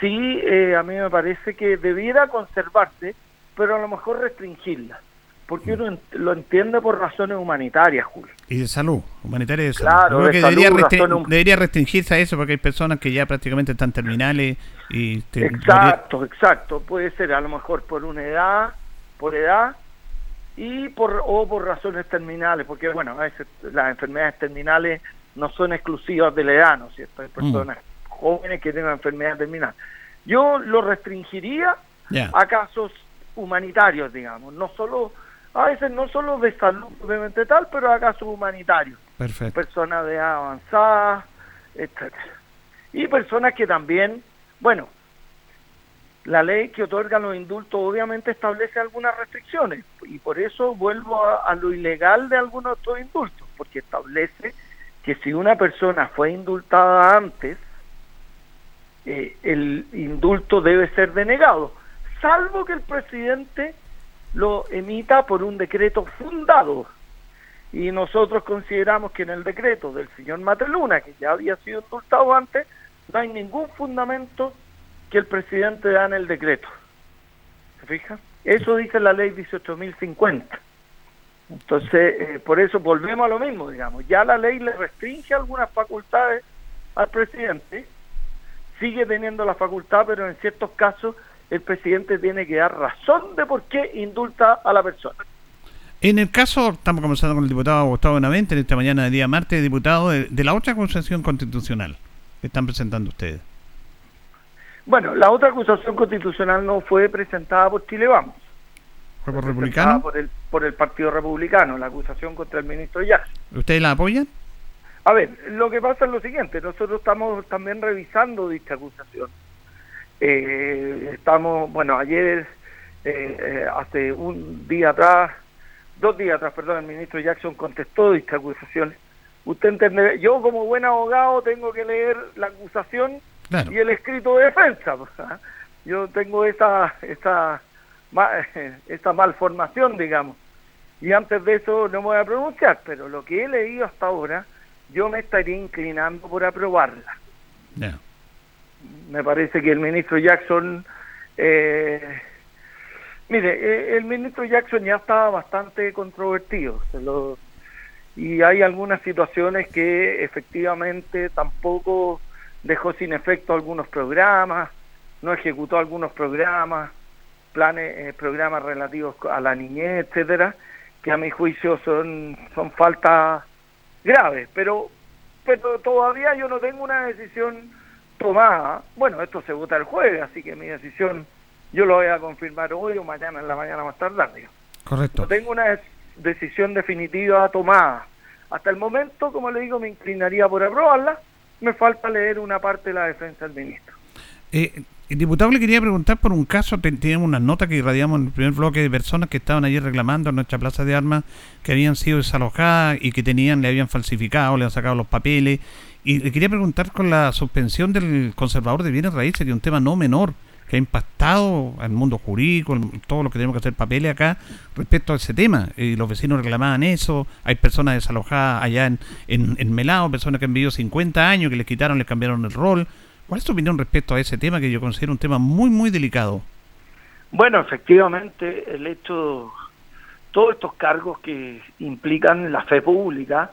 [SPEAKER 6] sí, eh, a mí me parece que debiera conservarse, pero a lo mejor restringirla porque uno lo entiende por razones humanitarias, Julio.
[SPEAKER 2] Y de salud, humanitaria y de salud. Claro, debería, restringirse a eso porque hay personas que ya prácticamente están terminales y...
[SPEAKER 6] exacto, exacto, puede ser a lo mejor por una edad, por edad y por o por razones terminales, porque bueno, a veces las enfermedades terminales no son exclusivas de la edad, ¿no es cierto? Hay mm. personas jóvenes que tienen enfermedades terminales. Yo lo restringiría a casos humanitarios, digamos, no solo a veces no solo de salud obviamente tal, pero a casos humanitarios.
[SPEAKER 2] Perfecto.
[SPEAKER 6] Personas de edad avanzada, etcétera. Y personas que también, bueno, la ley que otorga los indultos obviamente establece algunas restricciones y por eso vuelvo a, lo ilegal de algunos de estos indultos, porque establece que si una persona fue indultada antes, eh, el indulto debe ser denegado, salvo que el presidente lo emita por un decreto fundado. Y nosotros consideramos que en el decreto del señor Mateluna, que ya había sido indultado antes, no hay ningún fundamento que el presidente da en el decreto. ¿Se fija? Eso dice la ley 18.050. Entonces, eh, por eso volvemos a lo mismo, digamos. Ya la ley le restringe algunas facultades al presidente, sigue teniendo la facultad, pero en ciertos casos el presidente tiene que dar razón de por qué indulta a la persona.
[SPEAKER 2] En el caso, estamos conversando con el diputado Gustavo Benavente en esta mañana de día martes, diputado de, la otra acusación constitucional que están presentando ustedes.
[SPEAKER 6] Bueno, la otra acusación constitucional no fue presentada por Chile Vamos.
[SPEAKER 2] ¿Fue por republicano?
[SPEAKER 6] Por el, por el Partido Republicano, la acusación contra el ministro Jackson.
[SPEAKER 2] ¿Ustedes la apoyan?
[SPEAKER 6] A ver, lo que pasa es lo siguiente, nosotros estamos también revisando dicha acusación eh, estamos, bueno, ayer, eh, eh, hace un día atrás, dos días atrás, perdón, el ministro Jackson contestó esta acusación. Usted entiende, yo como buen abogado tengo que leer la acusación y el escrito de defensa. Yo tengo esa, esa, esta malformación, digamos. Y antes de eso no me voy a pronunciar, pero lo que he leído hasta ahora, yo me estaría inclinando por aprobarla me parece que el ministro Jackson, eh, mire, eh, el ministro Jackson ya estaba bastante controvertido, y hay algunas situaciones que efectivamente tampoco dejó sin efecto algunos programas, no ejecutó algunos programas, planes, eh, programas relativos a la niñez, etcétera, que a mi juicio son, son faltas graves, pero, pero todavía yo no tengo una decisión tomada, bueno, esto se vota el jueves, así que mi decisión yo lo voy a confirmar hoy o mañana en la mañana más tarde.
[SPEAKER 2] Correcto.
[SPEAKER 6] No tengo una decisión definitiva tomada. Hasta el momento, como le digo, me inclinaría por aprobarla. Me falta leer una parte de la defensa del ministro.
[SPEAKER 2] Eh, el diputado le quería preguntar por un caso, teníamos una nota que irradiamos en el primer bloque de personas que estaban allí reclamando en nuestra plaza de armas que habían sido desalojadas y que tenían, le habían falsificado, le han sacado los papeles y le quería preguntar con la suspensión del conservador de bienes raíces, que es un tema no menor, que ha impactado al mundo jurídico, en todo lo que tenemos que hacer papeles acá respecto a ese tema. Y los vecinos reclamaban eso, hay personas desalojadas allá en, en, Melao, personas que han vivido 50 años, que les quitaron, les cambiaron el rol. ¿Cuál es tu opinión respecto a ese tema que yo considero un tema muy, muy delicado?
[SPEAKER 6] Bueno, efectivamente, el hecho, todos estos cargos que implican la fe pública,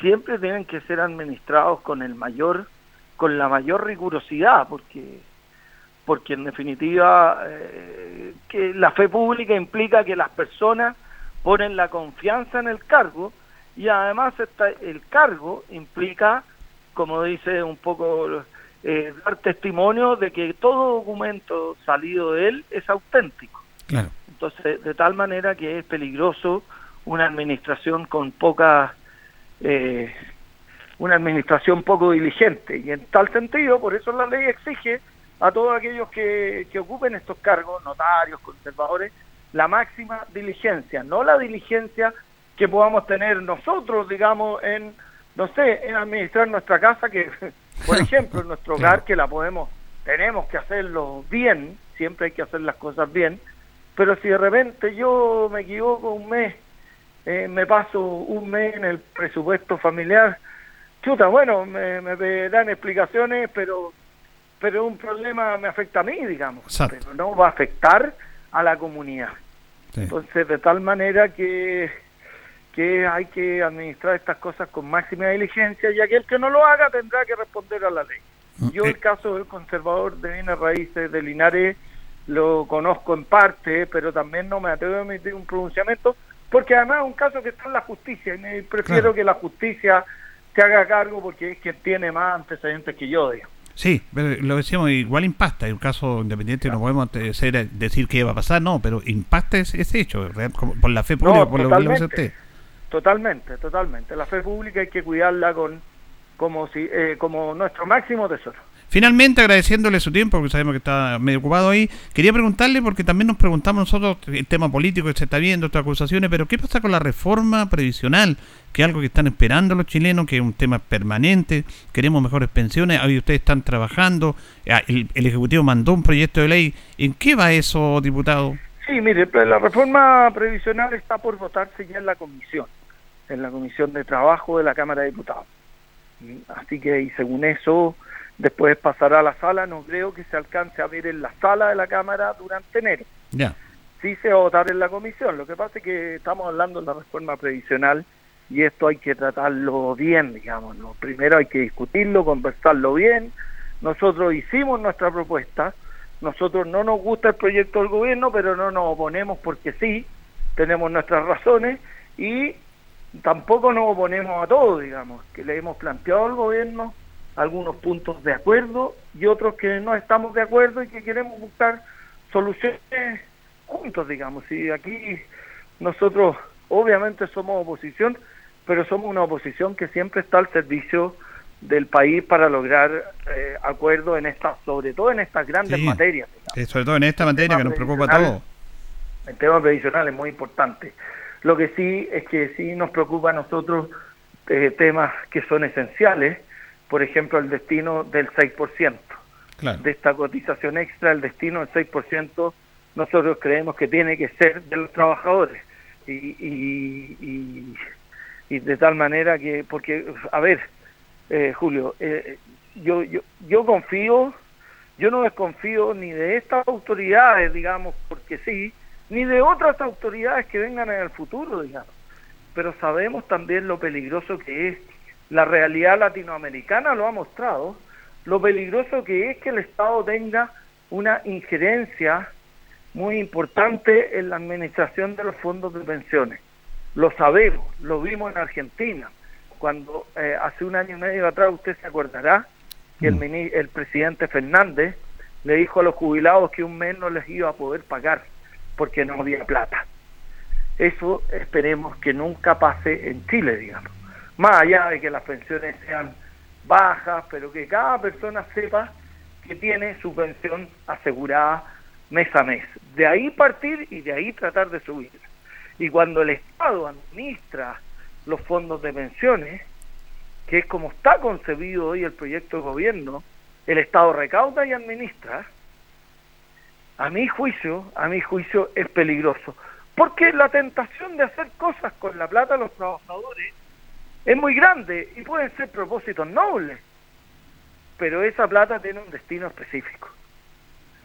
[SPEAKER 6] siempre tienen que ser administrados con el mayor con la mayor rigurosidad porque porque en definitiva eh, que la fe pública implica que las personas ponen la confianza en el cargo y además está, el cargo implica como dice un poco eh, dar testimonio de que todo documento salido de él es auténtico.
[SPEAKER 2] Claro.
[SPEAKER 6] Entonces, de tal manera que es peligroso una administración con poca, eh, una administración poco diligente. Y en tal sentido, por eso la ley exige a todos aquellos que, que ocupen estos cargos, notarios, conservadores, la máxima diligencia, no la diligencia que podamos tener nosotros, digamos, en, no sé, en administrar nuestra casa, que, por ejemplo, en nuestro hogar, que la podemos, tenemos que hacerlo bien, siempre hay que hacer las cosas bien, pero si de repente yo me equivoco un mes, eh, me paso un mes en el presupuesto familiar, chuta, bueno, me, me dan explicaciones, pero pero un problema me afecta a mí, digamos, pero no va a afectar a la comunidad. Entonces, de tal manera que, que hay que administrar estas cosas con máxima diligencia y aquel que no lo haga tendrá que responder a la ley. Mm, yo el eh. caso del conservador de bienes raíces de Linares lo conozco en parte, pero también no me atrevo a emitir un pronunciamiento, porque además es un caso que está en la justicia, y me prefiero que la justicia se haga cargo porque es quien tiene más antecedentes que yo, digo.
[SPEAKER 2] Sí, lo decíamos, igual impacta, en un caso independiente no podemos decir qué va a pasar, no, pero impacta ese, hecho, por la fe pública, por lo que usted.
[SPEAKER 6] Totalmente, totalmente. La fe pública hay que cuidarla con como si eh, como nuestro máximo tesoro.
[SPEAKER 2] Finalmente, agradeciéndole su tiempo, porque sabemos que está medio ocupado ahí, quería preguntarle, porque también nos preguntamos nosotros el tema político que se está viendo, estas acusaciones, pero ¿qué pasa con la reforma previsional? Que es algo que están esperando los chilenos, que es un tema permanente, queremos mejores pensiones, ahí ustedes están trabajando, ah, el, Ejecutivo mandó un proyecto de ley, ¿en qué va eso, diputado?
[SPEAKER 6] Sí, mire, pues, la reforma previsional está por votarse ya en la comisión, en la comisión de trabajo de la Cámara de Diputados. Así que, y según eso después pasará a la sala, no creo que se alcance a ver en la sala de la Cámara durante enero.
[SPEAKER 2] Ya.
[SPEAKER 6] Sí se va a votar en la comisión, lo que pasa es que estamos hablando de la reforma previsional y esto hay que tratarlo bien, digamos, primero hay que discutirlo, conversarlo bien, nosotros hicimos nuestra propuesta, nosotros no nos gusta el proyecto del gobierno, pero no nos oponemos porque sí, tenemos nuestras razones y tampoco nos oponemos a todo, digamos, que le hemos planteado al gobierno algunos puntos de acuerdo y otros que no estamos de acuerdo y que queremos buscar soluciones juntos, digamos. Y aquí nosotros obviamente somos oposición, pero somos una oposición que siempre está al servicio del país para lograr eh, acuerdos en esta, sobre todo en estas grandes materias.
[SPEAKER 2] sobre todo en esta materia que nos preocupa a todos.
[SPEAKER 6] El tema previsional es muy importante. Lo que sí es que sí nos preocupa a nosotros eh, temas que son esenciales, por ejemplo, el destino del 6%. De esta cotización extra, el destino del 6%, nosotros creemos que tiene que ser de los trabajadores. Y, y, de tal manera que, porque, a ver, eh, Julio, eh, yo, yo, yo confío, yo no desconfío ni de estas autoridades, digamos, porque sí, ni de otras autoridades que vengan en el futuro, digamos. Pero sabemos también lo peligroso que es la realidad latinoamericana lo ha mostrado, lo peligroso que es que el Estado tenga una injerencia muy importante en la administración de los fondos de pensiones. Lo sabemos, lo vimos en Argentina, cuando eh, hace un año y medio atrás usted se acordará que el, mm. el presidente Fernández le dijo a los jubilados que un mes no les iba a poder pagar porque no había plata. Eso esperemos que nunca pase en Chile, digamos más allá de que las pensiones sean bajas, pero que cada persona sepa que tiene su pensión asegurada mes a mes. De ahí partir y de ahí tratar de subir. Y cuando el Estado administra los fondos de pensiones, que es como está concebido hoy el proyecto de gobierno, el Estado recauda y administra, a mi juicio, a mi juicio es peligroso. Porque la tentación de hacer cosas con la plata de los trabajadores es muy grande y pueden ser propósitos nobles, pero esa plata tiene un destino específico.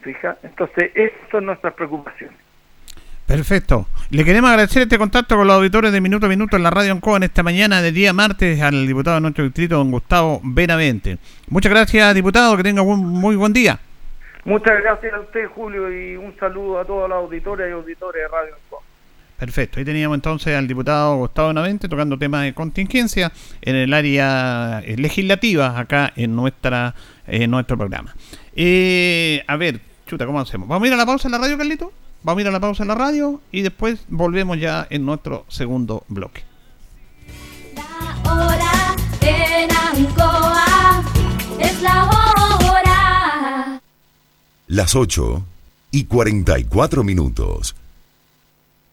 [SPEAKER 6] ¿Fija? Entonces, esas son nuestras preocupaciones.
[SPEAKER 2] Perfecto. Le queremos agradecer este contacto con los auditores de Minuto a Minuto en la Radio Ancoa en esta mañana de día martes al diputado de nuestro distrito, don Gustavo Benavente. Muchas gracias, diputado. Que tenga un muy buen día.
[SPEAKER 6] Muchas gracias a usted, Julio, y un saludo a todos los auditores y auditores de Radio Ancoa.
[SPEAKER 2] Perfecto. Ahí teníamos entonces al diputado Gustavo Navente tocando temas de contingencia en el área eh, legislativa acá en nuestra en nuestro programa. Eh, a ver, chuta, ¿cómo hacemos? ¿Vamos a ir a la pausa en la radio, Carlito? Vamos a ir a la pausa en la radio y después volvemos ya en nuestro segundo bloque.
[SPEAKER 7] La hora en Ancoa es la hora.
[SPEAKER 8] Las 8 y 44 minutos.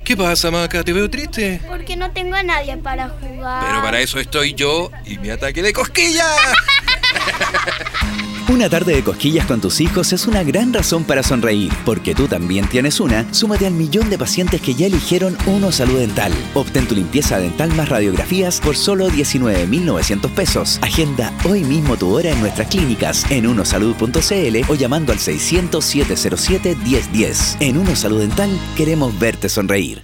[SPEAKER 9] ¿Qué pasa, Maca? ¿Te veo triste?
[SPEAKER 10] Porque no tengo a nadie para jugar.
[SPEAKER 9] Pero para eso estoy yo y mi ataque de cosquilla.
[SPEAKER 11] Una tarde de cosquillas con tus hijos es una gran razón para sonreír, porque tú también tienes una. Súmate al millón de pacientes que ya eligieron Uno Salud Dental. Obtén tu limpieza dental más radiografías por solo 19.900 pesos. Agenda hoy mismo tu hora en nuestras clínicas en unosalud.cl o llamando al 600 707 1010. En Uno Salud Dental queremos verte sonreír.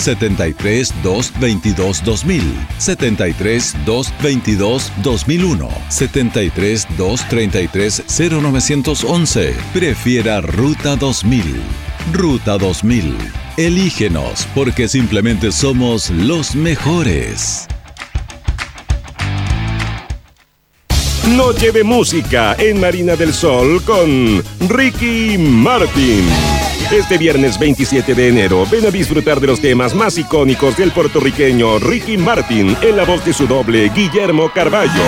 [SPEAKER 12] 73 222 2000, 73 222 2001, 73 233 0911. Prefiera Ruta 2000. Ruta 2000. Elígenos porque simplemente somos los mejores.
[SPEAKER 13] Noche de música en Marina del Sol con Ricky Martin. Este viernes 27 de enero, ven a disfrutar de los temas más icónicos del puertorriqueño Ricky Martin en la voz de su doble Guillermo Carballo.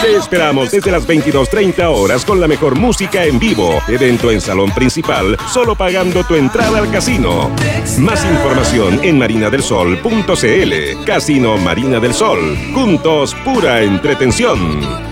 [SPEAKER 13] Te esperamos desde las 22.30 horas con la mejor música en vivo. Evento en salón principal, solo pagando tu entrada al casino. Más información en marinadelsol.cl. Casino Marina del Sol. Juntos, pura entretención.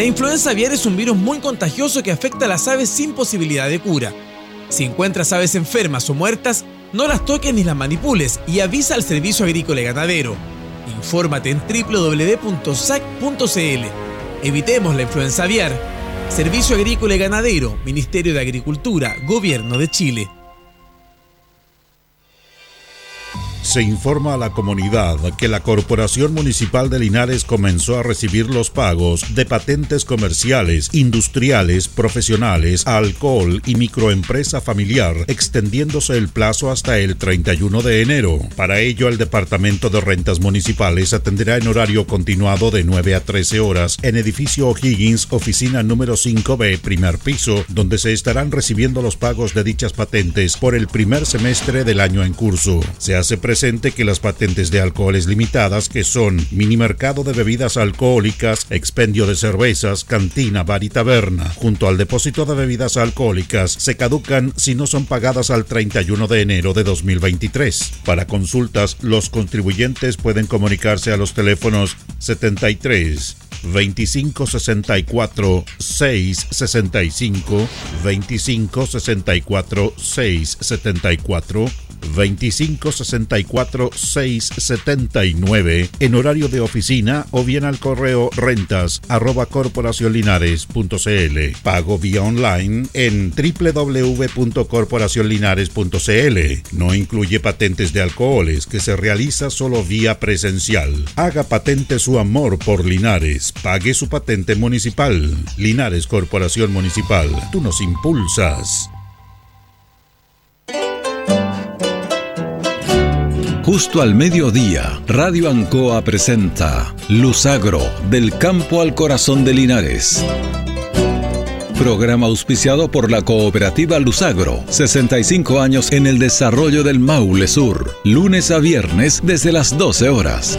[SPEAKER 14] La influenza aviar es un virus muy contagioso que afecta a las aves sin posibilidad de cura. Si encuentras aves enfermas o muertas, no las toques ni las manipules y avisa al Servicio Agrícola y Ganadero. Infórmate en www.sac.cl. Evitemos la influenza aviar. Servicio Agrícola y Ganadero, Ministerio de Agricultura, Gobierno de Chile.
[SPEAKER 1] Se informa a la comunidad que la Corporación Municipal de Linares comenzó a recibir los pagos de patentes comerciales, industriales, profesionales, alcohol y microempresa familiar, extendiéndose el plazo hasta el 31 de enero. Para ello, el Departamento de Rentas Municipales atenderá en horario continuado de 9 a 13 horas en edificio O'Higgins, oficina número 5B, primer piso, donde se estarán recibiendo los pagos de dichas patentes por el primer semestre del año en curso. Se hace presente que las patentes de alcoholes limitadas, que son mini mercado de bebidas alcohólicas, expendio de cervezas, cantina, bar y taberna, junto al depósito de bebidas alcohólicas, se caducan si no son pagadas al 31 de enero de 2023. Para consultas, los contribuyentes pueden comunicarse a los teléfonos 73 2564 665 2564 674 2564 679 en horario de oficina o bien al correo rentas arroba corporacionlinares.cl. Pago vía online en www.corporacionlinares.cl. No incluye patentes de alcoholes que se realiza solo vía presencial. Haga patente su amor por Linares. Pague su patente municipal. Linares Corporación Municipal. Tú nos impulsas.
[SPEAKER 12] Justo al mediodía, Radio Ancoa presenta Luzagro, del campo al corazón de Linares. Programa auspiciado por la cooperativa Luzagro, 65 años en el desarrollo del Maule Sur, lunes a viernes desde las 12 horas.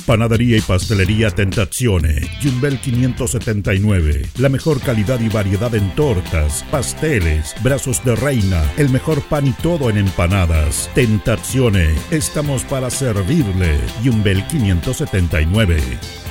[SPEAKER 1] Panadería y pastelería Tentazione, Yumbel 579. La mejor calidad y variedad en tortas, pasteles, brazos de reina, el mejor pan y todo en empanadas. Tentazione, estamos para servirle. Yumbel 579.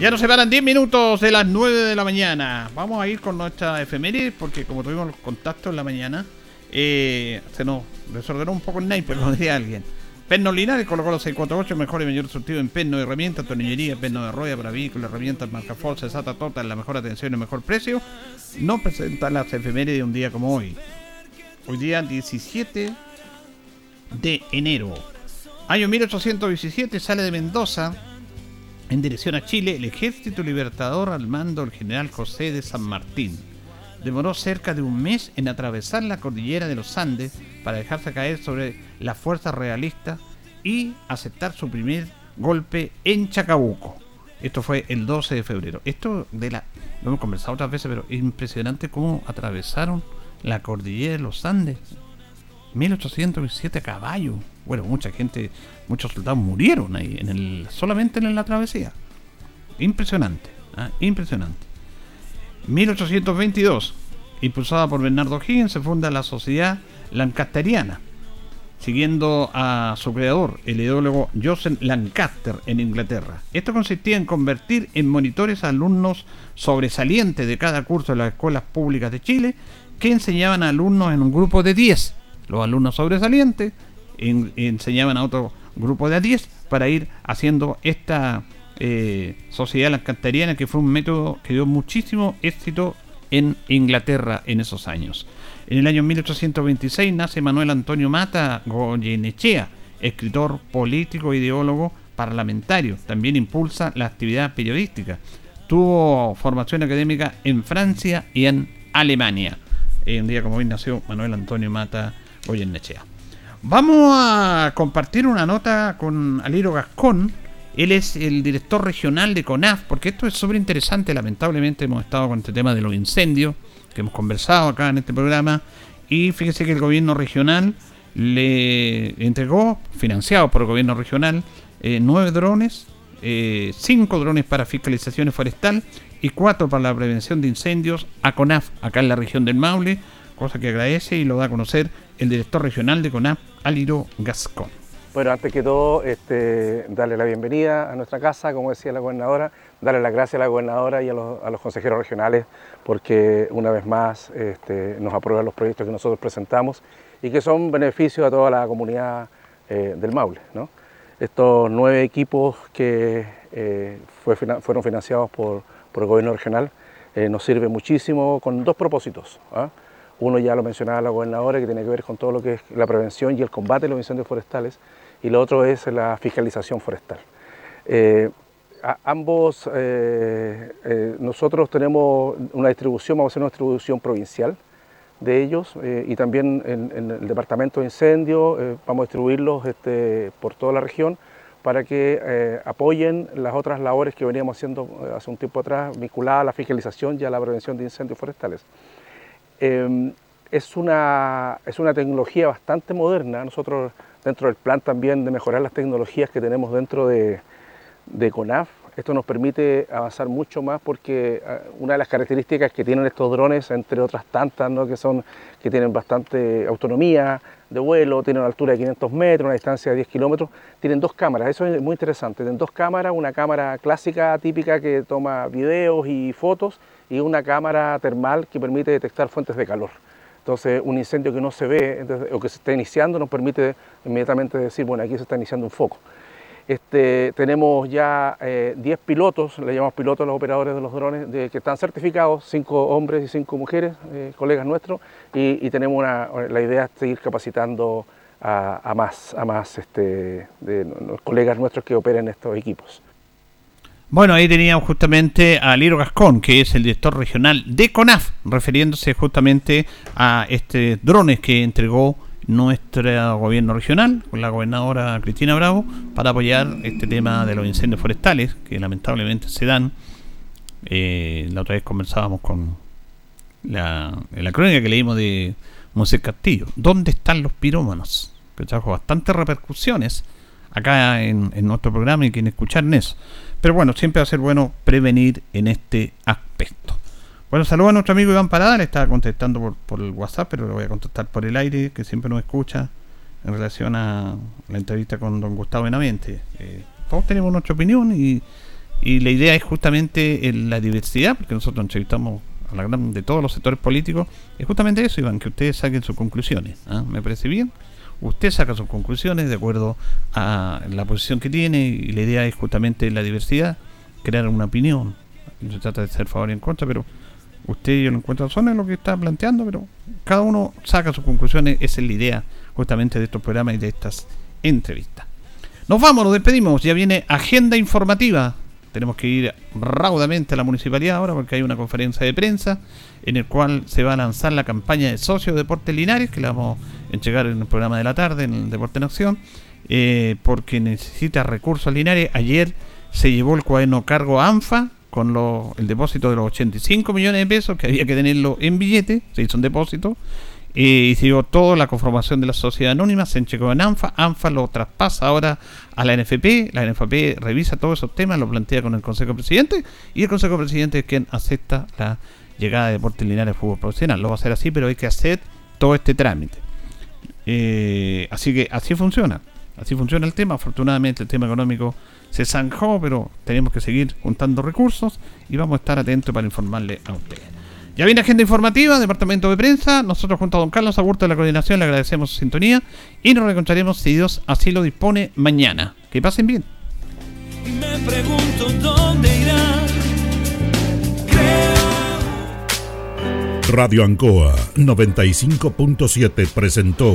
[SPEAKER 2] Ya nos separan 10 minutos de las 9 de la mañana. Vamos a ir con nuestra efeméride porque como tuvimos los contactos en la mañana, eh, se nos desordenó un poco el naipe, lo diría alguien. Perno Linares colocó los 648, mejor y mayor surtido en perno herramientas, tornillería, perno de rueda para vehículos, herramientas, marca Forza, Sata Tota, la mejor atención y el mejor precio. No presenta las efemérides de un día como hoy. Hoy día 17 de enero. Año 1817 sale de Mendoza en dirección a Chile el ejército libertador al mando del general José de San Martín. Demoró cerca de un mes en atravesar la cordillera de los Andes para dejarse caer sobre las fuerzas realistas y aceptar su primer golpe en Chacabuco. Esto fue el 12 de febrero. Esto de la lo hemos conversado otras veces, pero es impresionante cómo atravesaron la cordillera de los Andes. 1827 caballos. Bueno, mucha gente, muchos soldados murieron ahí, en el, solamente en la travesía. Impresionante, ¿ah? impresionante. 1822, impulsada por Bernardo Higgins, se funda la Sociedad Lancasteriana, siguiendo a su creador, el ideólogo Joseph Lancaster, en Inglaterra. Esto consistía en convertir en monitores a alumnos sobresalientes de cada curso de las escuelas públicas de Chile, que enseñaban a alumnos en un grupo de 10. Los alumnos sobresalientes en- enseñaban a otro grupo de a 10 para ir haciendo esta eh, sociedad lancasteriana que fue un método que dio muchísimo éxito en Inglaterra en esos años. En el año 1826 nace Manuel Antonio Mata Goyenechea, escritor, político, ideólogo, parlamentario. También impulsa la actividad periodística. Tuvo formación académica en Francia y en Alemania. Eh, un día como hoy nació Manuel Antonio Mata Goyenechea. Vamos a compartir una nota con Aliro Gascón. Él es el director regional de CONAF, porque esto es súper interesante. Lamentablemente hemos estado con este tema de los incendios, que hemos conversado acá en este programa. Y fíjese que el gobierno regional le entregó, financiado por el gobierno regional, eh, nueve drones, eh, cinco drones para fiscalización forestal y cuatro para la prevención de incendios a CONAF, acá en la región del Maule, cosa que agradece y lo da a conocer el director regional de CONAF, Aliro Gascón.
[SPEAKER 15] Bueno, antes que todo, este, darle la bienvenida a nuestra casa, como decía la gobernadora, darle las gracias a la gobernadora y a los, consejeros regionales porque una vez más este, nos aprueban los proyectos que nosotros presentamos y que son beneficios a toda la comunidad eh, del Maule. Estos nueve equipos que eh, fue, fueron financiados por, por, el gobierno regional eh, nos sirven muchísimo con dos propósitos. ¿ah? Uno ya lo mencionaba la gobernadora, que tiene que ver con todo lo que es la prevención y el combate de los incendios forestales, y lo otro es la fiscalización forestal. Eh, ambos, eh, eh, nosotros tenemos una distribución, vamos a hacer una distribución provincial de ellos y también en, el departamento de incendio vamos a distribuirlos este, por toda la región para que apoyen las otras labores que veníamos haciendo hace un tiempo atrás vinculadas a la fiscalización y a la prevención de incendios forestales. Em, es, una, es una tecnología bastante moderna, nosotros dentro del plan también de mejorar las tecnologías que tenemos dentro de, de CONAF. Esto nos permite avanzar mucho más porque ah, una de las características que tienen estos drones, entre otras tantas, ¿no? que, son, que tienen bastante autonomía de vuelo, tienen una altura de 500 metros, una distancia de 10 kilómetros, tienen dos cámaras, eso es muy interesante, tienen dos cámaras, una cámara clásica típica que toma videos y fotos y una cámara termal que permite detectar fuentes de calor. Entonces, un incendio que no se ve o que se está iniciando nos permite inmediatamente decir, bueno, aquí se está iniciando un foco. Este, tenemos ya 10 eh, pilotos, le llamamos pilotos a los operadores de los drones, de, que están certificados, 5 hombres y 5 mujeres, eh, colegas nuestros, y, tenemos la idea de seguir capacitando a, más, este, colegas nuestros que operen estos equipos.
[SPEAKER 2] Bueno, ahí teníamos justamente a Liro Gascón, que es el director regional de CONAF, refiriéndose justamente a estos drones que entregó nuestro gobierno regional, con la gobernadora Cristina Bravo, para apoyar este tema de los incendios forestales, que lamentablemente se dan. Eh, la otra vez conversábamos con la, en la crónica que leímos de Monse Castillo. ¿Dónde están los pirómanos? Que trajo bastantes repercusiones acá en, nuestro programa y quien escuchar eso. Pero bueno, siempre va a ser bueno prevenir en este aspecto. Bueno, saludos a nuestro amigo Iván Parada, le estaba contestando por, el WhatsApp, pero lo voy a contestar por el aire, que siempre nos escucha en relación a la entrevista con don Gustavo Benavente. Eh, todos tenemos nuestra opinión y, la idea es justamente la diversidad, porque nosotros entrevistamos a la gran de todos los sectores políticos, es justamente eso, Iván, que ustedes saquen sus conclusiones. ¿ah? ¿Me parece bien? Usted saca sus conclusiones de acuerdo a la posición que tiene y la idea es justamente la diversidad, crear una opinión. No se trata de ser favor y en contra, pero usted yo no encuentro razón en lo que está planteando, pero cada uno saca sus conclusiones. Esa es la idea justamente de estos programas y de estas entrevistas. Nos vamos, nos despedimos. Ya viene agenda informativa. Tenemos que ir raudamente a la municipalidad ahora porque hay una conferencia de prensa en el cual se va a lanzar la campaña de socios de Deportes Linares, que la vamos a entregar en el programa de la tarde, en el Deporte en Acción, eh, porque necesita recursos Linares. Ayer se llevó el cuaderno cargo ANFA con el depósito de los 85 millones de pesos, que había que tenerlo en billete, se hizo un depósito, eh, y se llevó toda la conformación de la sociedad anónima, se enchecó en ANFA, ANFA lo traspasa ahora a la NFP, la NFP revisa todos esos temas, lo plantea con el Consejo Presidente, y el Consejo Presidente es quien acepta la llegada de Deportes Linares fútbol profesional. Lo va a hacer así, pero hay que hacer todo este trámite. Eh, así que así funciona. Así funciona el tema. Afortunadamente el tema económico se zanjó, pero tenemos que seguir juntando recursos y vamos a estar atentos para informarle a ustedes. Ya viene agenda informativa, departamento de prensa. Nosotros junto a don Carlos Agurto de la coordinación le agradecemos su sintonía y nos reencontraremos si Dios así lo dispone mañana. Que pasen bien. me pregunto dónde
[SPEAKER 1] Radio Ancoa 95.7 presentó